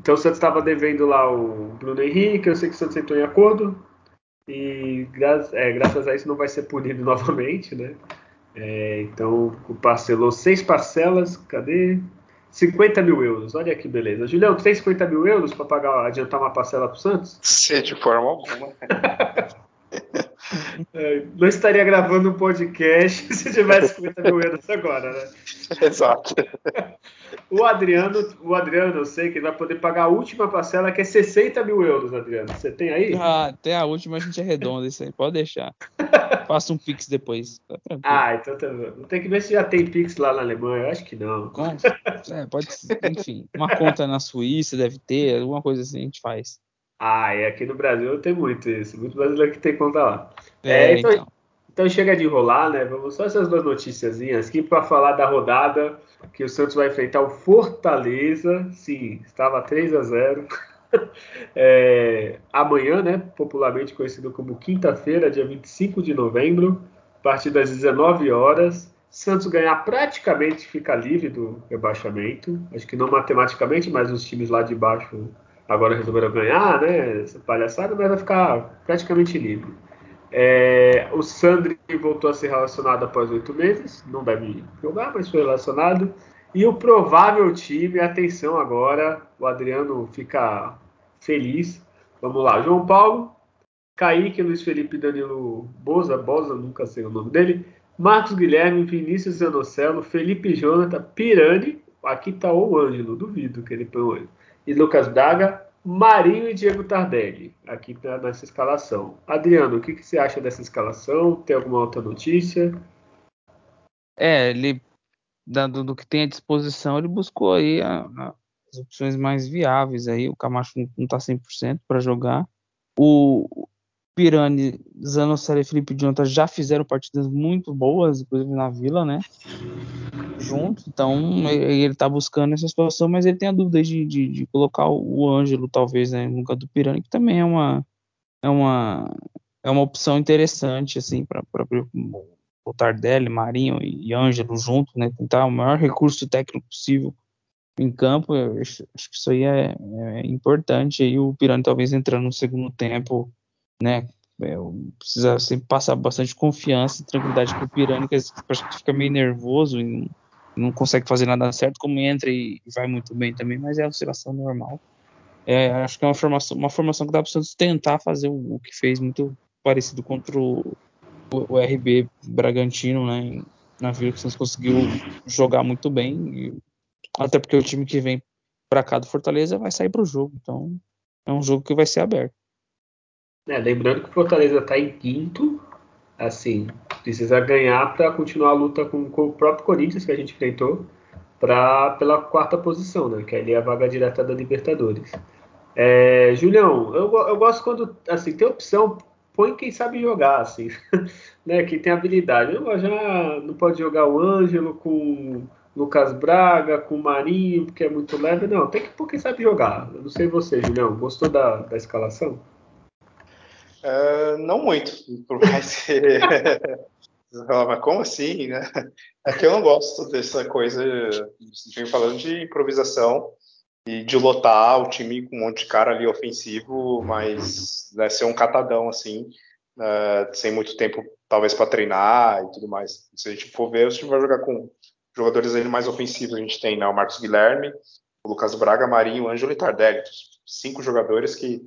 então o Santos estava devendo lá o Bruno Henrique, eu sei que o Santos entrou em acordo e gra é, graças a isso não vai ser punido [laughs] novamente, né? É, então parcelou seis parcelas, cadê? 50 mil euros, olha que beleza. Julião, tu tem 50 mil euros para pagar, adiantar uma parcela para o Santos?
Sim, de forma alguma. [laughs]
É, não estaria gravando um podcast [laughs] se tivesse 50 mil euros agora, né? [laughs]
Exato. [laughs]
O Adriano, o Adriano, eu sei que ele vai poder pagar a última parcela, que é 60 mil euros, Adriano. Você tem aí?
Ah, até a última a gente arredonda isso aí, pode deixar. Faça um Pix depois. Tá
ah, então tá bom. Tem que ver se já tem Pix lá na Alemanha, eu acho que não.
É, pode ser, enfim. Uma conta na Suíça deve ter, alguma coisa assim a gente faz.
Ah, e aqui no Brasil tem muito isso. Muito brasileiro que tem conta lá. É, é então, então. então, chega de enrolar, né? Vamos só essas duas noticiazinhas aqui para falar da rodada que o Santos vai enfrentar o Fortaleza. Sim, estava 3 a 0 [laughs] é, amanhã, né? Popularmente conhecido como quinta-feira, dia 25 de novembro, a partir das 19 horas. Santos ganhar praticamente fica livre do rebaixamento. Acho que não matematicamente, mas os times lá de baixo agora resolveram ganhar, né? Essa palhaçada, mas vai ficar praticamente livre. É, o Sandri voltou a ser relacionado após oito meses, não deve jogar, mas foi relacionado. E o provável time, atenção agora, o Adriano fica feliz. Vamos lá, João Paulo, Kaique, Luiz Felipe Danilo Boza, Boza, nunca sei o nome dele, Marcos Guilherme, Vinícius Zanocelo, Felipe Jonathan, Pirani, aqui tá o Ângelo, duvido que ele põe e Lucas Braga, Marinho e Diego Tardelli, aqui tá nessa escalação. Adriano, o que, que você acha dessa escalação? Tem alguma outra notícia?
É, ele, dado do que tem à disposição, ele buscou aí a, a, as opções mais viáveis aí, o Camacho não tá 100% para jogar. O, Pirani, Zanocelo e Felipe Jonathan já fizeram partidas muito boas, inclusive na Vila, né? Junto, então ele tá buscando essa situação, mas ele tem a dúvida de, de, de colocar o Ângelo, talvez, né, no lugar do Pirani, que também é uma, é uma, é uma opção interessante, assim, para o Tardelli, Marinho e Ângelo junto, né? Tentar o maior recurso técnico possível em campo, acho, acho que isso aí é, é importante. Aí o Pirani talvez entrando no segundo tempo né? É, precisa sempre passar bastante confiança e tranquilidade com o Pirani, que fica meio nervoso e não, consegue fazer nada certo, como entra e vai muito bem também, mas é oscilação normal. É, acho que é uma formação, uma formação que dá para o Santos tentar fazer o, o, que fez muito parecido contra o, o, o RB Bragantino, né? Na Vila que o Santos conseguiu jogar muito bem, e, até porque o time que vem para cá do Fortaleza vai sair para o jogo, então é um jogo que vai ser aberto.
É, lembrando que o Fortaleza está em quinto, assim, precisa ganhar para continuar a luta com, com, o próprio Corinthians que a gente enfrentou pra, pela quarta posição, né? Que é ali a vaga direta da Libertadores. É, Julião, eu, eu gosto quando assim tem opção, põe quem sabe jogar, assim, [laughs] né? Quem tem habilidade. Eu já não pode jogar o Ângelo com Lucas Braga, com o Marinho, porque é muito leve. Não, tem que pôr quem sabe jogar. Eu não sei você, Julião, gostou da, da escalação?
Uh, não muito, por mais que. mas como assim, né? É que eu não gosto dessa coisa, a falando de improvisação e de lotar o time com um monte de cara ali ofensivo, mas né, ser um catadão assim, uh, sem muito tempo talvez para treinar e tudo mais. Se a gente for ver, o time vai jogar com jogadores aí mais ofensivos. A gente tem né, o Marcos Guilherme, o Lucas Braga, Marinho, Ângelo e Tardelli. Cinco jogadores que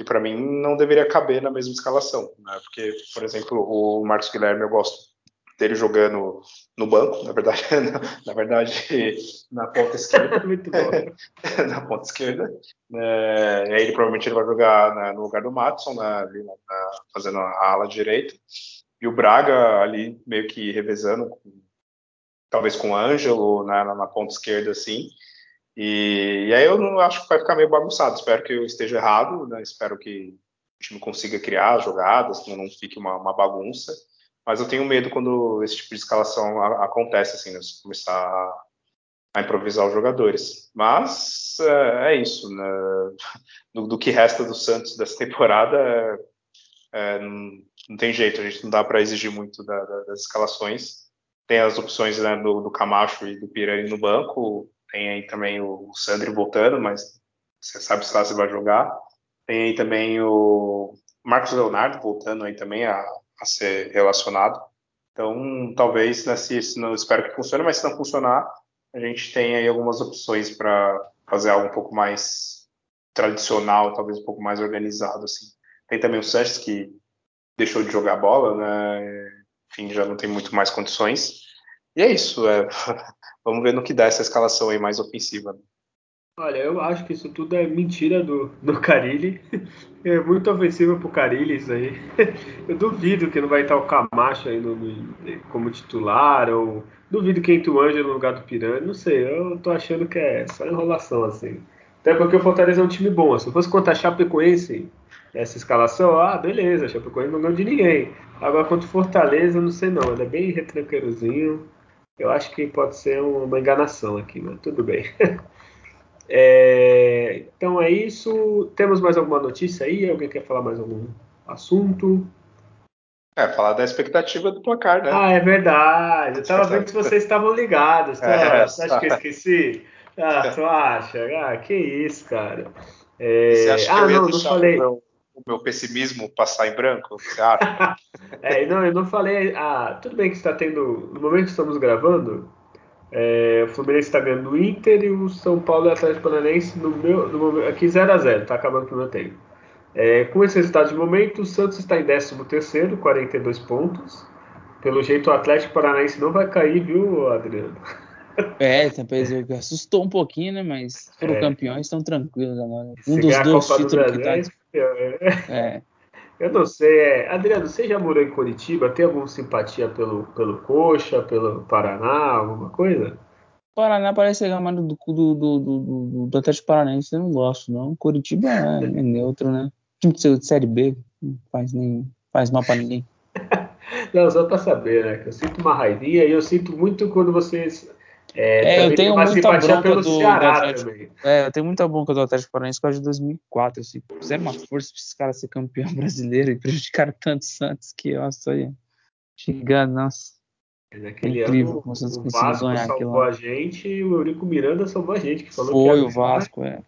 que para mim não deveria caber na mesma escalação, né? Porque, por exemplo, o Marcos Guilherme eu gosto dele jogando no banco, na verdade, [laughs] na, na verdade, na ponta esquerda, [laughs] muito bom. [laughs] na ponta esquerda. É, e aí ele provavelmente ele vai jogar né, no lugar do Matson, né, ali na, fazendo a ala direita. E o Braga ali meio que revezando, talvez com o Ângelo né, na, na ponta esquerda, assim. E, e, aí eu não acho que vai ficar meio bagunçado. Espero que eu esteja errado, né? espero que o time consiga criar jogadas, não fique uma, uma, bagunça. Mas eu tenho medo quando esse tipo de escalação a, acontece, assim, né? começar a, a, improvisar os jogadores. Mas é, é isso, né? Do, do, que resta do Santos dessa temporada, é, é, não, não, tem jeito, a gente não dá para exigir muito da, da, das escalações. Tem as opções né, do, do Camacho e do Pirani no banco, tem aí também o Sandro voltando, mas você sabe se lá você vai jogar. Tem aí também o Marcos Leonardo voltando aí também a, a ser relacionado. Então, talvez, né, se, se não espero que funcione, mas se não funcionar, a gente tem aí algumas opções para fazer algo um pouco mais tradicional, talvez um pouco mais organizado, assim. Tem também o Sanches que deixou de jogar bola, né? Enfim, já não tem muito mais condições. E é isso. É... [laughs] Vamos ver no que dá essa escalação aí mais ofensiva.
Olha, eu acho que isso tudo é mentira do, do Carilli. É muito ofensivo pro Carilli isso aí. [laughs] Eu duvido que não vai estar o Camacho aí no, como titular, ou duvido que entre o Ângelo no lugar do Piranha. Não sei, eu tô achando que é só enrolação, assim. Até porque o Fortaleza é um time bom. Se fosse contra a Chapecoense, essa escalação, ah, beleza, a Chapecoense não ganhou de ninguém. Agora contra o Fortaleza, não sei não, ele é bem retranqueirozinho. Eu acho que pode ser uma enganação aqui, mas tudo bem. [laughs] É, então é isso. Temos mais alguma notícia aí? Alguém quer falar mais algum assunto?
É, falar da expectativa do placar, né?
Ah, é verdade. Eu tava vendo que vocês estavam ligados. Tá? É, Você acha que eu esqueci? Ah, tu acha? Ah, que isso, cara.
É... Você acha que ah, não, não falei... o, meu, o meu pessimismo passar em branco? Você acha? [laughs]
é, não, eu não falei. Ah, tudo bem que está tendo. No momento que estamos gravando, é, o Fluminense está ganhando o Inter e o São Paulo e o Atlético Paranaense no meu, no, aqui 0x0, tá acabando o primeiro tempo. É, com esse resultado de momento, o Santos está em 13º, 42 pontos. Pelo jeito, o Atlético Paranaense não vai cair, viu, Adriano?
É, talvez assustou um pouquinho, né? Mas foram é. campeões, estão tranquilos agora. Um dos dois títulos que tá.
É, é. Eu não sei. É... Adriano, você já morou em Curitiba? Tem alguma simpatia pelo, pelo Coxa, pelo Paraná, alguma coisa?
Paraná parece ser mais do, do, do, do, do Atlético Paranaense, eu não gosto, não. Curitiba é, é [laughs] neutro, né? Time de Série B, não faz, nem, faz mal pra ninguém. [laughs]
não, só pra saber, né? Que eu sinto uma raivinha e eu sinto muito quando vocês
é, é eu tenho muita bronca do, Ceará do também. É, eu tenho muita bronca do Atlético Paranaense por de 2004. Assim, fizeram uma força para esses caras ser campeão [laughs] brasileiro e prejudicaram tanto Santos que, nossa, aí, xingando, nossa.
Naquele é incrível ano, como o Santos conseguiu ganhar aquilo. salvou a gente e o Eurico Miranda salvou a gente, que falou
Foi
que
o Vasco, é.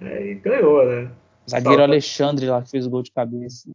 é. E ganhou, né?
Zagueiro Alexandre lá que fez o gol de cabeça.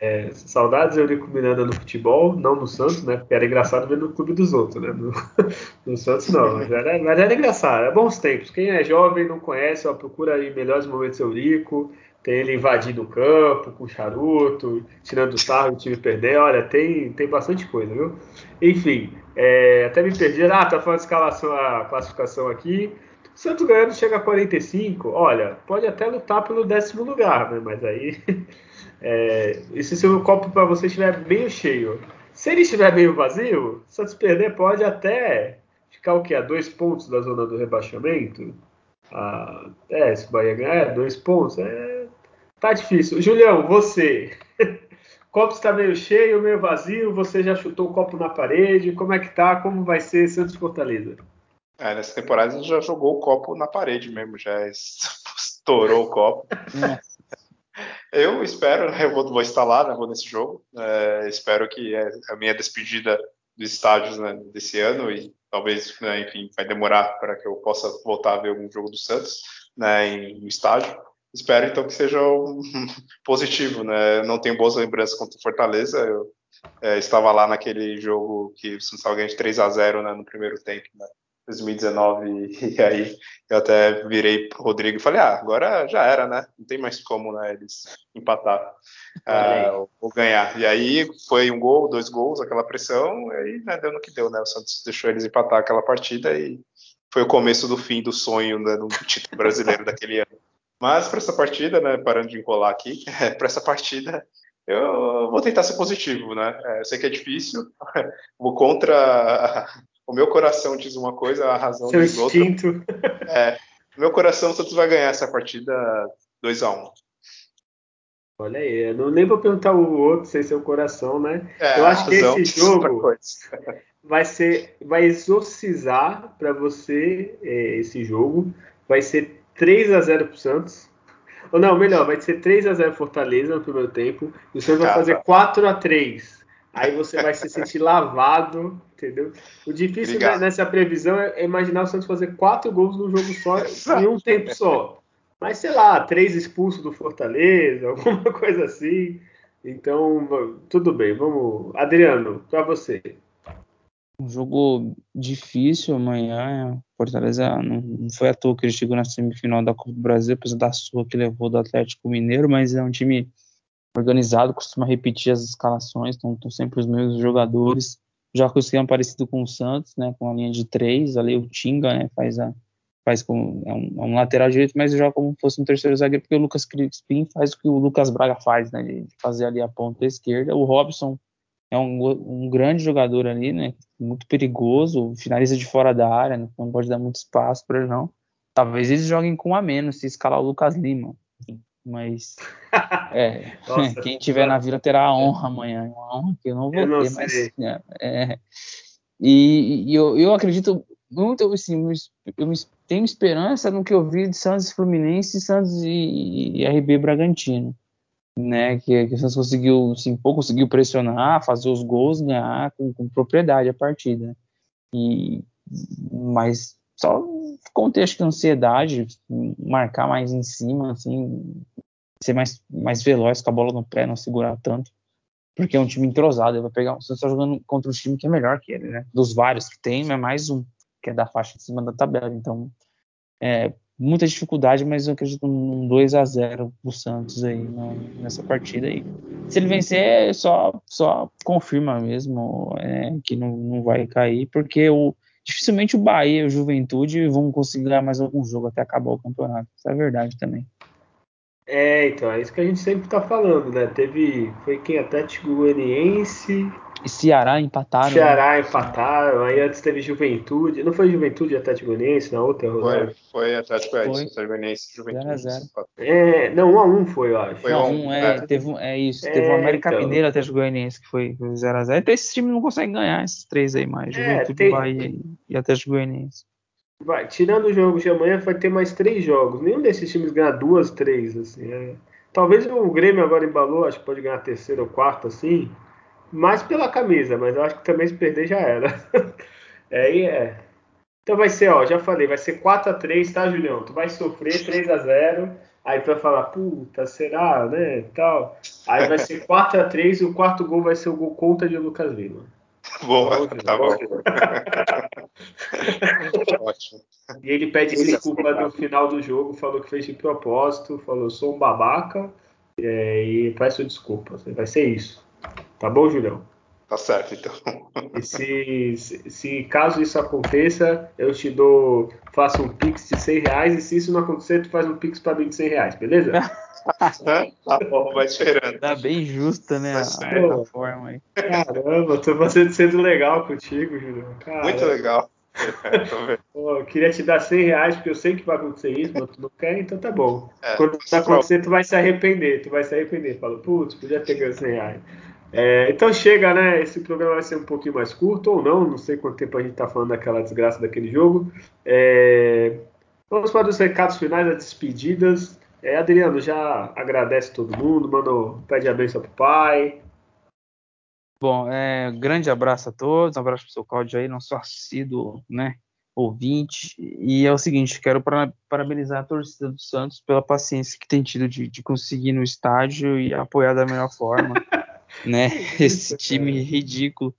É, saudades Eurico Miranda no futebol, não no Santos, né? Porque era engraçado ver no clube dos outros, né? No, [laughs] no Santos não, mas era, mas era engraçado, é bons tempos. Quem é jovem não conhece, ó, procura aí melhores momentos Eurico, tem ele invadindo o campo com charuto, tirando sarro o time perder, olha, tem, tem bastante coisa, viu? Enfim, é, até me perdi, ah, tá falando a escalação, a classificação aqui. Santos ganhando chega a 45, olha, pode até lutar pelo décimo lugar, né? Mas aí, [laughs] é, e se o seu copo para você estiver meio cheio, se ele estiver meio vazio, Santos perder pode até ficar o quê? A dois pontos da zona do rebaixamento? Ah, é, se o Bahia ganhar, é, dois pontos, é, tá difícil. Julião, você, [laughs] copo está meio cheio, meio vazio, você já chutou o copo na parede, como é que tá? Como vai ser Santos Fortaleza?
É, nessa temporada gente já jogou o copo na parede mesmo, já estourou o copo. eu espero, eu vou, vou lá, né, vou nesse jogo. É, espero que é a minha despedida dos estádios né, desse ano e talvez, né, enfim, vai demorar para que eu possa voltar a ver algum jogo do Santos né, em, no estádio. Espero então que seja um, [laughs] positivo, né? Não tenho boas lembranças contra o Fortaleza. Eu é, estava lá naquele jogo que o Santos estava ganhando de 3 a 0 né, no primeiro tempo. Né? 2019 [laughs] e aí eu até virei pro Rodrigo e falei, ah, agora já era, né? Não tem mais como, né, eles empatar [laughs] uh, ou ganhar. E aí foi um gol, dois gols, aquela pressão, e aí né, deu no que deu, né? O Santos deixou eles empatar aquela partida e foi o começo do fim do sonho né, do título brasileiro daquele [laughs] ano. Mas para essa partida, né, parando de encolar aqui, para essa partida eu vou tentar ser positivo, né? É, eu sei que é difícil, [laughs] vou contra [laughs] o meu coração diz uma coisa, a razão
Seu
diz
instinto.
outra. [laughs] É, meu coração, o Santos vai ganhar essa partida 2 a 1 um.
Olha aí, eu não nem vou perguntar o outro sem seu coração, né? É, eu acho que esse jogo vai ser, vai exorcizar para você é, esse jogo. Vai ser 3 a 0 pro Santos. Ou não, melhor, vai ser 3 a 0 Fortaleza no primeiro tempo. E o Santos vai fazer 4 a 3 Aí você vai se sentir lavado, entendeu? O difícil Obrigado. nessa previsão é imaginar o Santos fazer quatro gols num jogo só, Exato. em um tempo só. Mas sei lá, três expulsos do Fortaleza, [laughs] alguma coisa assim. Então, tudo bem, vamos. Adriano, para você.
Um jogo difícil amanhã. Fortaleza não, não foi à toa que ele chegou na semifinal da Copa do Brasil, apesar da sua que levou do Atlético Mineiro, mas é um time organizado, costuma repetir as escalações, então estão sempre os mesmos jogadores. Já com o esquema parecido com o Santos, né, com a linha de três, ali o Tinga, né, faz a faz com é um, é um, lateral direito, mas joga como se fosse um terceiro zagueiro, porque o Lucas Crispim faz o que o Lucas Braga faz, né, de fazer ali a ponta esquerda. O Robson é um, um grande jogador ali, né, muito perigoso, finaliza de fora da área, né, não pode dar muito espaço para ele não. Talvez eles joguem com a menos se escalar o Lucas Lima mas [laughs] é, Nossa, quem tiver na vila terá a honra amanhã, uma honra que eu não vou eu não ter, sei. mas é, é, e, e eu, eu acredito muito, assim, eu tenho esperança no que eu vi de Santos Fluminense, Santos e, e RB Bragantino. Né? Que, que o Santos conseguiu, assim, pouco conseguiu pressionar, fazer os gols, ganhar com, com propriedade a partida. E, mas só contexto de ansiedade, marcar mais em cima, assim, ser mais, mais veloz com a bola no pé, não segurar tanto. Porque é um time entrosado, vai pegar. Você está jogando contra um time que é melhor que ele, né? Dos vários que tem, é mais um, que é da faixa de cima da tabela. Então, é, muita dificuldade, mas eu acredito num 2 a 0 do Santos aí nessa partida aí. Se ele vencer, só, só confirma mesmo é, que não, não vai cair, porque o, dificilmente o Bahia e o Juventude vão conseguir ganhar mais algum jogo até acabar o campeonato. Isso é verdade também.
É, então, é isso que a gente sempre tá falando, né? Teve. Foi quem? Atlético Goianiense.
E Ceará empataram.
Ceará né? empataram, aí antes teve Juventude. Não foi Juventude e Atlético Goianiense na outra
rodada? Foi, foi Atlético Goianiense, Juventude. 0
É, não, 1 a 1 foi, eu acho.
Foi 1 um, é, é, teve, é isso, é, teve o América então. Mineiro e Atlético Goianiense que foi 0x0. Então esses times não conseguem ganhar, esses três aí mais. É, Juventude, tem... Bahia e Atlético Goianiense.
Vai, tirando o jogo de amanhã, vai ter mais três jogos. Nenhum desses times ganha duas, três, assim. É. Talvez o Grêmio agora embalou, acho que pode ganhar terceira ou quarta, assim. Mais pela camisa, mas eu acho que também se perder já era. [laughs] é, é. Então vai ser, ó, já falei, vai ser 4 a 3 tá, Julião? Tu vai sofrer 3 a 0 aí tu vai falar, puta, será, né, tal. Aí vai ser [laughs] 4 a 3 e o quarto gol vai ser o gol contra de Lucas Lima.
Boa, tá bom. [laughs]
Ótimo. E ele pede desculpa no final do jogo, falou que fez de propósito, falou, sou um babaca, é, e peço desculpas. Vai ser isso. Tá bom, Julião?
Tá certo, então.
E se, se, se, caso isso aconteça, eu te dou, faço um pix de 100 reais, e se isso não acontecer, tu faz um pix pra mim de 100 reais, beleza? [laughs]
tá bom, vai esperando.
Tá bem justa, né? A, a forma aí.
Caramba, tô fazendo sendo legal contigo, Julião. Caramba.
Muito legal.
Pô, eu queria te dar 100 reais, porque eu sei que vai acontecer isso, mas tu não quer, então tá bom. É, Quando acontecer, tu vai se arrepender. Tu vai se arrepender. Fala, putz, podia ter ganho 100 reais. É, então chega, né? Esse programa vai ser um pouquinho mais curto ou não, não sei quanto tempo a gente tá falando daquela desgraça daquele jogo. É, vamos para os recados finais, as despedidas. É, Adriano, já agradece todo mundo, manda, pede a benção pro pai.
Bom, é, grande abraço a todos, um abraço pro seu Cláudio aí, nosso assíduo, né, ouvinte. E é o seguinte, quero parabenizar a torcida do Santos pela paciência que tem tido de, de conseguir no estádio e apoiar da melhor forma. [laughs] né? Esse time ridículo.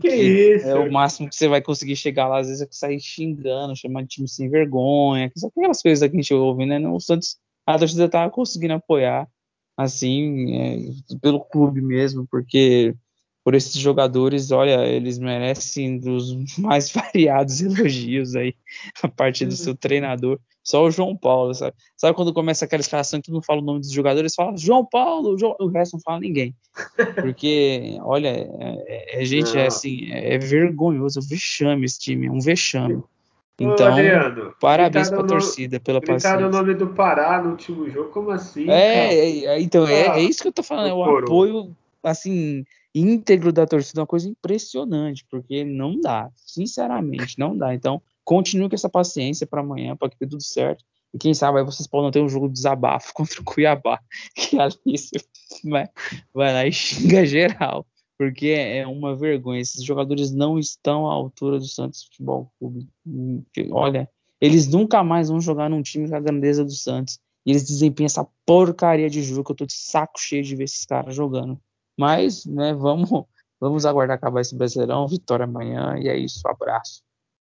Que, que isso?
É o máximo que você vai conseguir chegar lá, às vezes é sair xingando, chamando de time sem vergonha, aquelas coisas que a gente ouve, né? O Santos, a torcida tava conseguindo apoiar, assim, é, pelo clube mesmo, porque por esses jogadores, olha, eles merecem dos [laughs] mais variados elogios aí a partir do seu uhum. treinador. Só o João Paulo, sabe? Sabe quando começa aquela escalação que mundo fala o nome dos jogadores, fala João Paulo, João... o resto não fala ninguém. [laughs] Porque, olha, é, é, é gente, é assim, é, é vergonhoso, é vexame esse time, é um vexame. Então, Ô, Adriano, parabéns pra torcida pela paciência.
o nome do Pará no último jogo, como assim?
É, é então, é, é, isso que eu tô falando, é o apoio, assim, íntegro da torcida é uma coisa impressionante, porque não dá, sinceramente, não dá. Então, continue com essa paciência para amanhã, para que dê tudo certo. E quem sabe aí vocês podem ter um jogo de desabafo [laughs] contra o Cuiabá, que ali você vai, vai lá e xinga [laughs] geral, porque é uma vergonha. Esses jogadores não estão à altura do Santos Futebol Clube. Olha, eles nunca mais vão jogar num time com a grandeza do Santos. E eles desempenham essa porcaria de jogo que eu tô de saco cheio de ver esses caras jogando. Mas, né, vamos, vamos aguardar acabar esse Brasileirão, vitória amanhã, e é isso, abraço.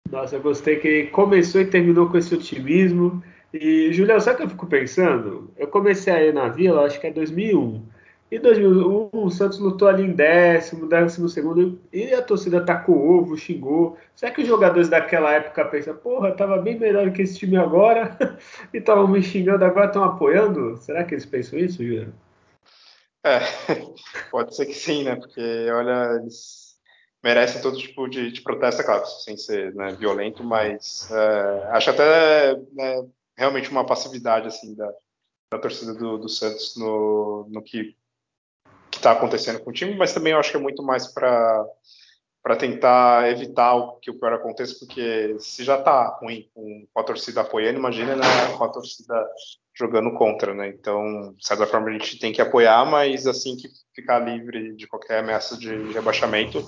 Nossa, eu gostei que começou e terminou com esse otimismo. E, Julião, sabe o que eu fico pensando? Eu comecei a ir na Vila, acho que é 2001. Em 2001, o Santos lutou ali em décimo, décimo segundo, e a torcida tacou ovo, xingou. Será que os jogadores daquela época pensam, porra, tava bem melhor que esse time agora, [laughs] e estavam me xingando, agora estão apoiando? Será que eles pensam isso, Julião?
É, [laughs] pode ser que sim, né? Porque, olha, eles merecem todo tipo de, de protesto, é claro, sem ser né, violento, mas é, acho até né, realmente uma passividade, assim, da, da torcida do, do Santos no, no que está acontecendo com o time, mas também acho que é muito mais para para tentar evitar o que o pior aconteça, porque se já está ruim com, a torcida apoiando, imagina né, com a torcida jogando contra, né? Então, de certa forma, a gente tem que apoiar, mas assim que ficar livre de qualquer ameaça de rebaixamento,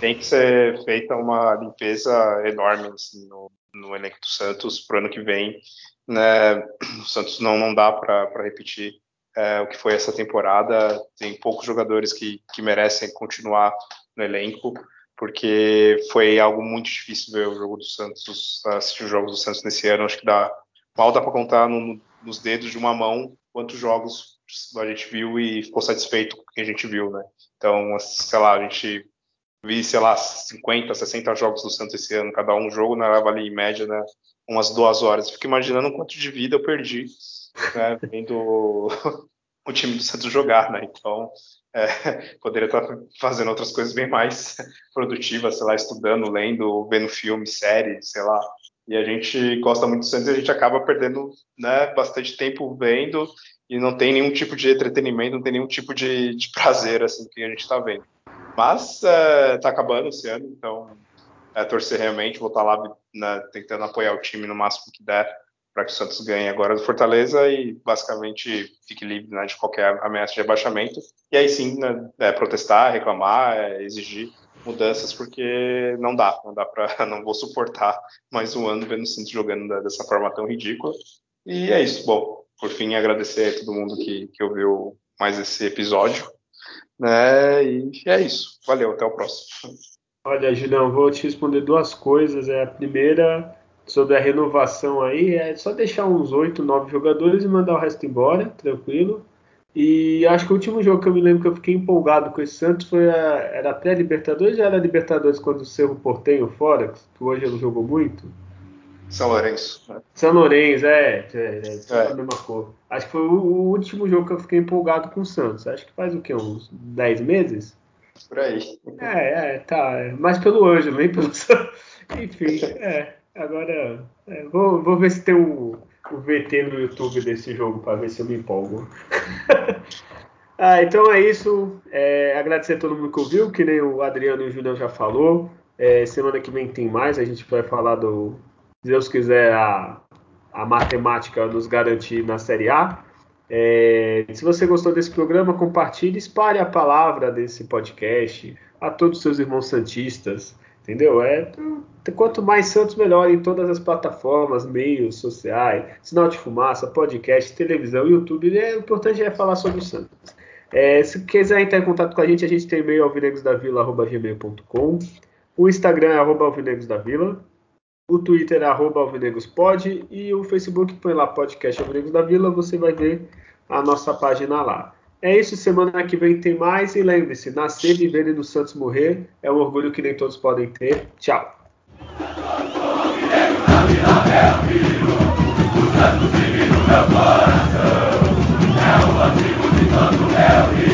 tem que ser feita uma limpeza enorme assim, no, no elenco do Santos para o ano que vem. Né? O Santos não, não dá para repetir é, o que foi essa temporada. Tem poucos jogadores que, que merecem continuar no elenco, porque foi algo muito difícil ver o jogo do Santos, assistir os jogos do Santos nesse ano. Acho que dá, mal dá para contar no, nos dedos de uma mão quantos jogos a gente viu e ficou satisfeito com o que a gente viu, né? Então, sei lá, a gente vi, sei lá, 50, 60 jogos do Santos esse ano, cada um jogo, leva ali em média, né, umas duas horas. Fico imaginando quanto de vida eu perdi, né, vendo o time do Santos jogar, né? Então, é, [laughs] poderia estar fazendo outras coisas bem mais [laughs] produtivas, sei lá, estudando, lendo, vendo filme, série, sei lá. E a gente gosta muito do Santos e a gente acaba perdendo né, bastante tempo vendo e não tem nenhum tipo de entretenimento, não tem nenhum tipo de, de prazer assim que a gente está vendo. Mas é, tá acabando esse ano, então é torcer realmente, vou estar lá né, tentando apoiar o time no máximo que der para que o Santos ganhe agora do Fortaleza e basicamente fique livre né, de qualquer ameaça de rebaixamento. E aí sim, né, é, protestar, reclamar, é, exigir mudanças, porque não dá, não dá para, [laughs] não vou suportar mais um ano vendo o Santos jogando dessa forma tão ridícula. E é isso. Bom, por fim, agradecer a todo mundo que, que ouviu mais esse episódio. Né? E é isso. Valeu, até o próximo.
Olha, Julião, vou te responder duas coisas. É a primeira sobre a renovação aí, é só deixar uns oito, nove jogadores e mandar o resto embora, tranquilo. E acho que o último jogo que eu me lembro que eu fiquei empolgado com esse Santos foi a, era pré-Libertadores ou era Libertadores quando o Cerro Portenho fora, que hoje ele jogou muito?
São Lourenço. Né?
São Lourenço, é, é, é, é. a mesma cor. Acho que foi o, o, último jogo que eu fiquei empolgado com o Santos. Acho que faz o quê? Uns 10 meses?
Por aí.
É, é, tá. É. Mais pelo Ângelo, nem pelo [laughs] Enfim, é. Agora, é, vou, vou ver se tem o, o VT no YouTube desse jogo para ver se eu me empolgo. [laughs] ah, então é isso. É, agradecer a todo mundo que ouviu, que nem o Adriano e o Julião já falou. É, semana que vem tem mais, a gente vai falar do, se Deus quiser, a, a matemática nos garantir na Série A. É, se você gostou desse programa, compartilhe, espalhe a palavra desse podcast a todos os seus irmãos santistas, entendeu? É, quanto mais Santos, melhor em todas as plataformas, meios sociais, sinal de fumaça, podcast, televisão, YouTube. É, o importante é falar sobre o Santos. É, se quiser entrar em contato com a gente, a gente tem e-mail alvinegosdavila.gmail.com o Instagram é arroba alvinegrosdavila o Twitter é arroba alvinegrospod e o Facebook põe lá podcast Alvinegros da Vila, você vai ver a nossa página lá. É isso, semana que vem tem mais. E lembre-se: nascer, viver e do Santos morrer é um orgulho que nem todos podem ter. Tchau. É o antigo de tanto